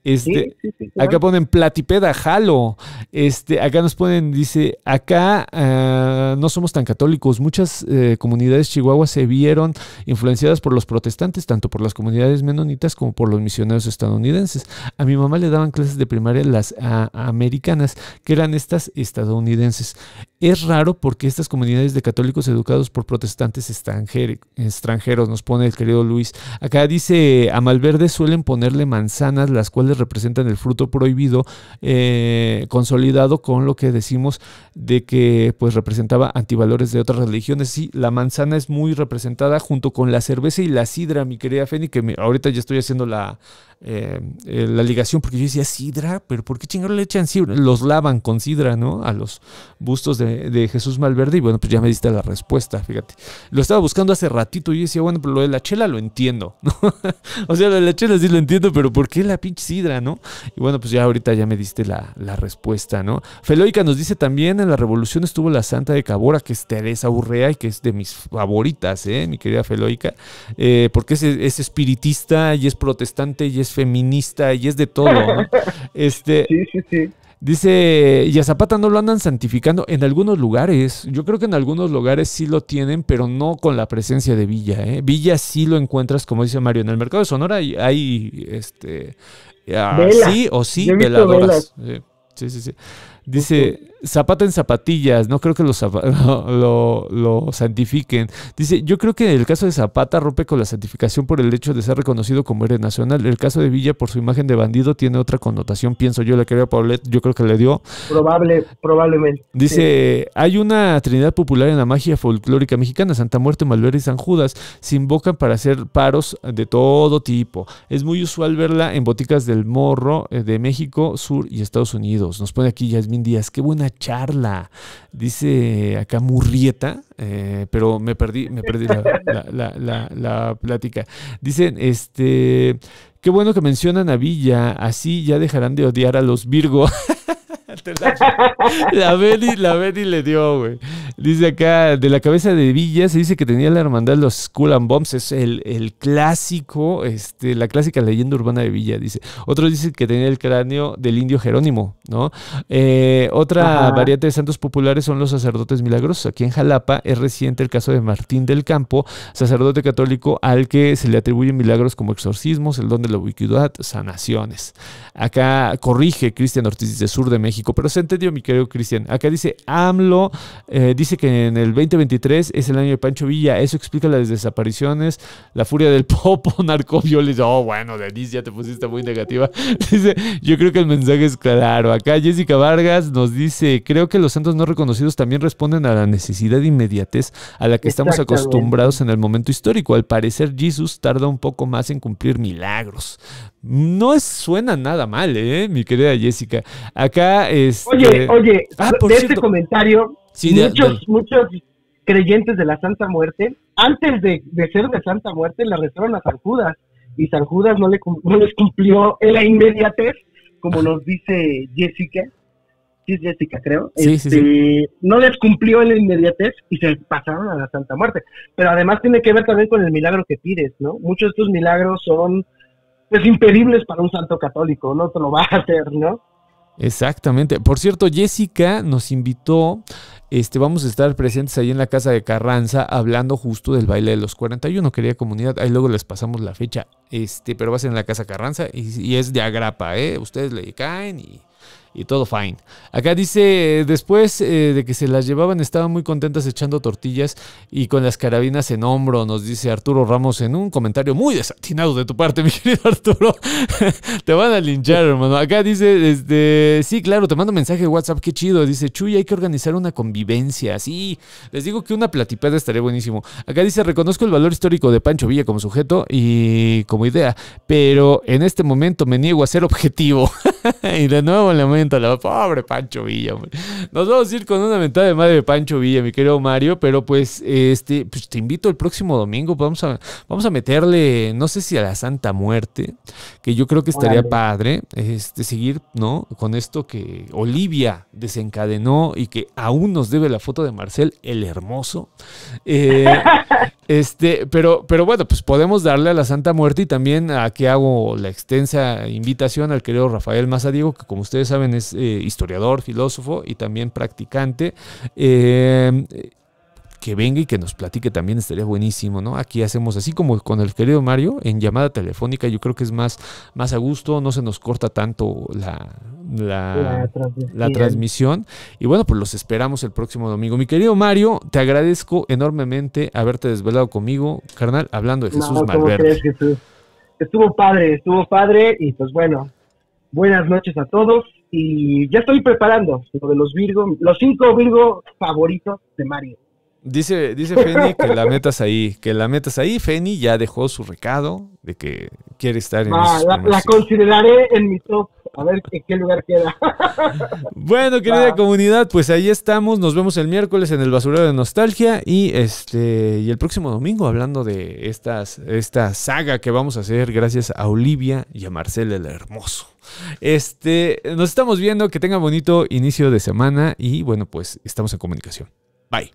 Este, Acá ponen platipeda, jalo. Este, acá nos ponen, dice, acá ah, no somos tan católicos. Muchas. Eh, comunidades chihuahuas se vieron influenciadas por los protestantes, tanto por las comunidades menonitas como por los misioneros estadounidenses. A mi mamá le daban clases de primaria las americanas, que eran estas estadounidenses. Es raro porque estas comunidades de católicos educados por protestantes extranjeros, nos pone el querido Luis. Acá dice, a Malverde suelen ponerle manzanas, las cuales representan el fruto prohibido, eh, consolidado con lo que decimos de que pues representaba antivalores de otras religiones. Sí, la manzana es muy representada junto con la cerveza y la sidra, mi querida Feni, que ahorita ya estoy haciendo la, eh, eh, la ligación, porque yo decía sidra, pero ¿por qué chingados le echan sidra? Los lavan con sidra, ¿no? A los bustos de, Jesús Malverde, y bueno, pues ya me diste la respuesta, fíjate. Lo estaba buscando hace ratito y decía, bueno, pero lo de la chela lo entiendo, ¿no? o sea, lo de la chela sí lo entiendo, pero ¿por qué la pinche sidra, no? Y bueno, pues ya ahorita ya me diste la, respuesta, ¿no? Feloica nos dice también, en la revolución estuvo la santa de Cabora, que es Teresa Urrea y que es de mis favoritas, ¿eh? Mi querida Feloica, eh, porque es, es espiritista y es protestante y es feminista y es de todo. Este, sí, sí, sí. Dice, y a Zapata no lo andan santificando en algunos lugares. Yo creo que en algunos lugares sí lo tienen, pero no con la presencia de Villa. ¿eh? Villa sí lo encuentras, como dice Mario, en el mercado de Sonora hay, hay este, ah, sí o sí veladoras. Sí, sí, sí. Dice, Zapata en zapatillas, no creo que lo, lo, santifiquen. Dice, yo creo que el caso de Zapata rompe con la santificación por el hecho de ser reconocido como héroe nacional. El caso de Villa por su imagen de bandido tiene otra connotación, pienso yo, le quería Paulet, yo creo que le dio. Probable, probablemente. Dice, hay una trinidad popular en la magia folclórica mexicana, Santa Muerte, Malverde y San Judas, se invocan para hacer paros de todo tipo. Es muy usual verla en boticas del Morro eh, de México, Sur y Estados Unidos. Nos pone aquí Yasmín Díaz, qué buena charla. Dice acá Murrieta, eh, pero me perdí, me perdí la, plática. Dicen, este, qué bueno que mencionan a Villa, así ya dejarán de odiar a los Virgo. La Betty, la le dio, güey. Dice acá, de la cabeza de Villa se dice que tenía la hermandad de los Skull and Bombs. Es el, clásico, este, la clásica leyenda urbana de Villa, dice. Otros dicen que tenía el cráneo del indio Jerónimo, ¿no? Eh, otra variante de santos populares son los sacerdotes milagrosos. Aquí en Jalapa es reciente el caso de Martín del Campo, sacerdote católico al que se le atribuyen milagros como exorcismos, el don de la ubicuidad, sanaciones. Acá corrige Cristian Ortiz de Sur de México pero se entendió, mi querido Cristian. Acá dice AMLO, eh, dice que en el 2023 es el año de Pancho Villa. Eso explica las desapariciones, la furia del popo, narcovioles. Oh, bueno, Denise, ya te pusiste muy negativa. dice, yo creo que el mensaje es claro. Acá Jessica Vargas nos dice, creo que los santos no reconocidos también responden a la necesidad de inmediatez a la que estamos acostumbrados en el momento histórico. Al parecer, Jesús tarda un poco más en cumplir milagros. No suena nada mal, ¿eh? Mi querida Jessica. Acá, este... Oye, oye, ah, de este comentario, muchos, muchos creyentes de la Santa Muerte, antes de, ser de Santa Muerte, le rezaron a San Judas. Y San Judas no, le, no les cumplió en la inmediatez, como nos dice Jessica. Sí, Jessica, creo. Sí, sí, este, no les cumplió en la inmediatez y se pasaron a la Santa Muerte. Pero además tiene que ver también con el milagro que pides, ¿no? Muchos de estos milagros son pues impedibles para un santo católico, no te lo va a hacer, ¿no? Exactamente. Por cierto, Jessica nos invitó, este, vamos a estar presentes ahí en la casa de Carranza hablando justo del baile de los 41, querida comunidad. Ahí luego les pasamos la fecha, este, pero va a ser en la casa Carranza y es de agrapa, ¿eh? Ustedes le caen y y todo fine. Acá dice, después eh, de que se las llevaban, estaban muy contentas echando tortillas y con las carabinas en hombro, nos dice Arturo Ramos en un comentario muy desatinado de tu parte, mi querido Arturo. te van a linchar, hermano. Acá dice, este, sí, claro, te mando mensaje de WhatsApp, qué chido. Dice, Chuy, hay que organizar una convivencia. Sí, les digo que una platipeda estaría buenísimo. Acá dice, reconozco el valor histórico de Pancho Villa como sujeto y como idea, pero en este momento me niego a ser objetivo. y de nuevo le la pobre Pancho Villa. Nos vamos a ir con una mentada de madre de Pancho Villa, mi querido Mario, pero pues este pues te invito el próximo domingo, vamos a vamos a meterle no sé si a la Santa Muerte, que yo creo que estaría padre este seguir, ¿no? Con esto que Olivia desencadenó y que aún nos debe la foto de Marcel el hermoso. Eh, este, pero pero bueno, pues podemos darle a la Santa Muerte y también aquí hago la extensa invitación al querido Rafael Mazadiego, que como ustedes saben es eh, historiador, filósofo y también practicante. Eh, que venga y que nos platique también estaría buenísimo, ¿no? Aquí hacemos así como con el querido Mario, en llamada telefónica, yo creo que es más, más a gusto, no se nos corta tanto la, la, la, transmisión. Y bueno, pues los esperamos el próximo domingo. Mi querido Mario, te agradezco enormemente haberte desvelado conmigo, carnal, hablando de Jesús Malverde. Estuvo padre, estuvo padre y pues bueno, buenas noches a todos y ya estoy preparando lo de los Virgo, los cinco Virgo favoritos de Mario. Dice, dice Feni que la metas ahí, que la metas ahí. Feni ya dejó su recado de que quiere estar en ah, la, la consideraré en mi top. A ver en qué lugar queda. bueno, querida comunidad, pues ahí estamos. Nos vemos el miércoles en el basurero de nostalgia y este y el próximo domingo hablando de estas, esta saga que vamos a hacer gracias a Olivia y a Marcela el Hermoso. Este, nos estamos viendo, que tengan bonito inicio de semana y bueno, pues estamos en comunicación. Bye.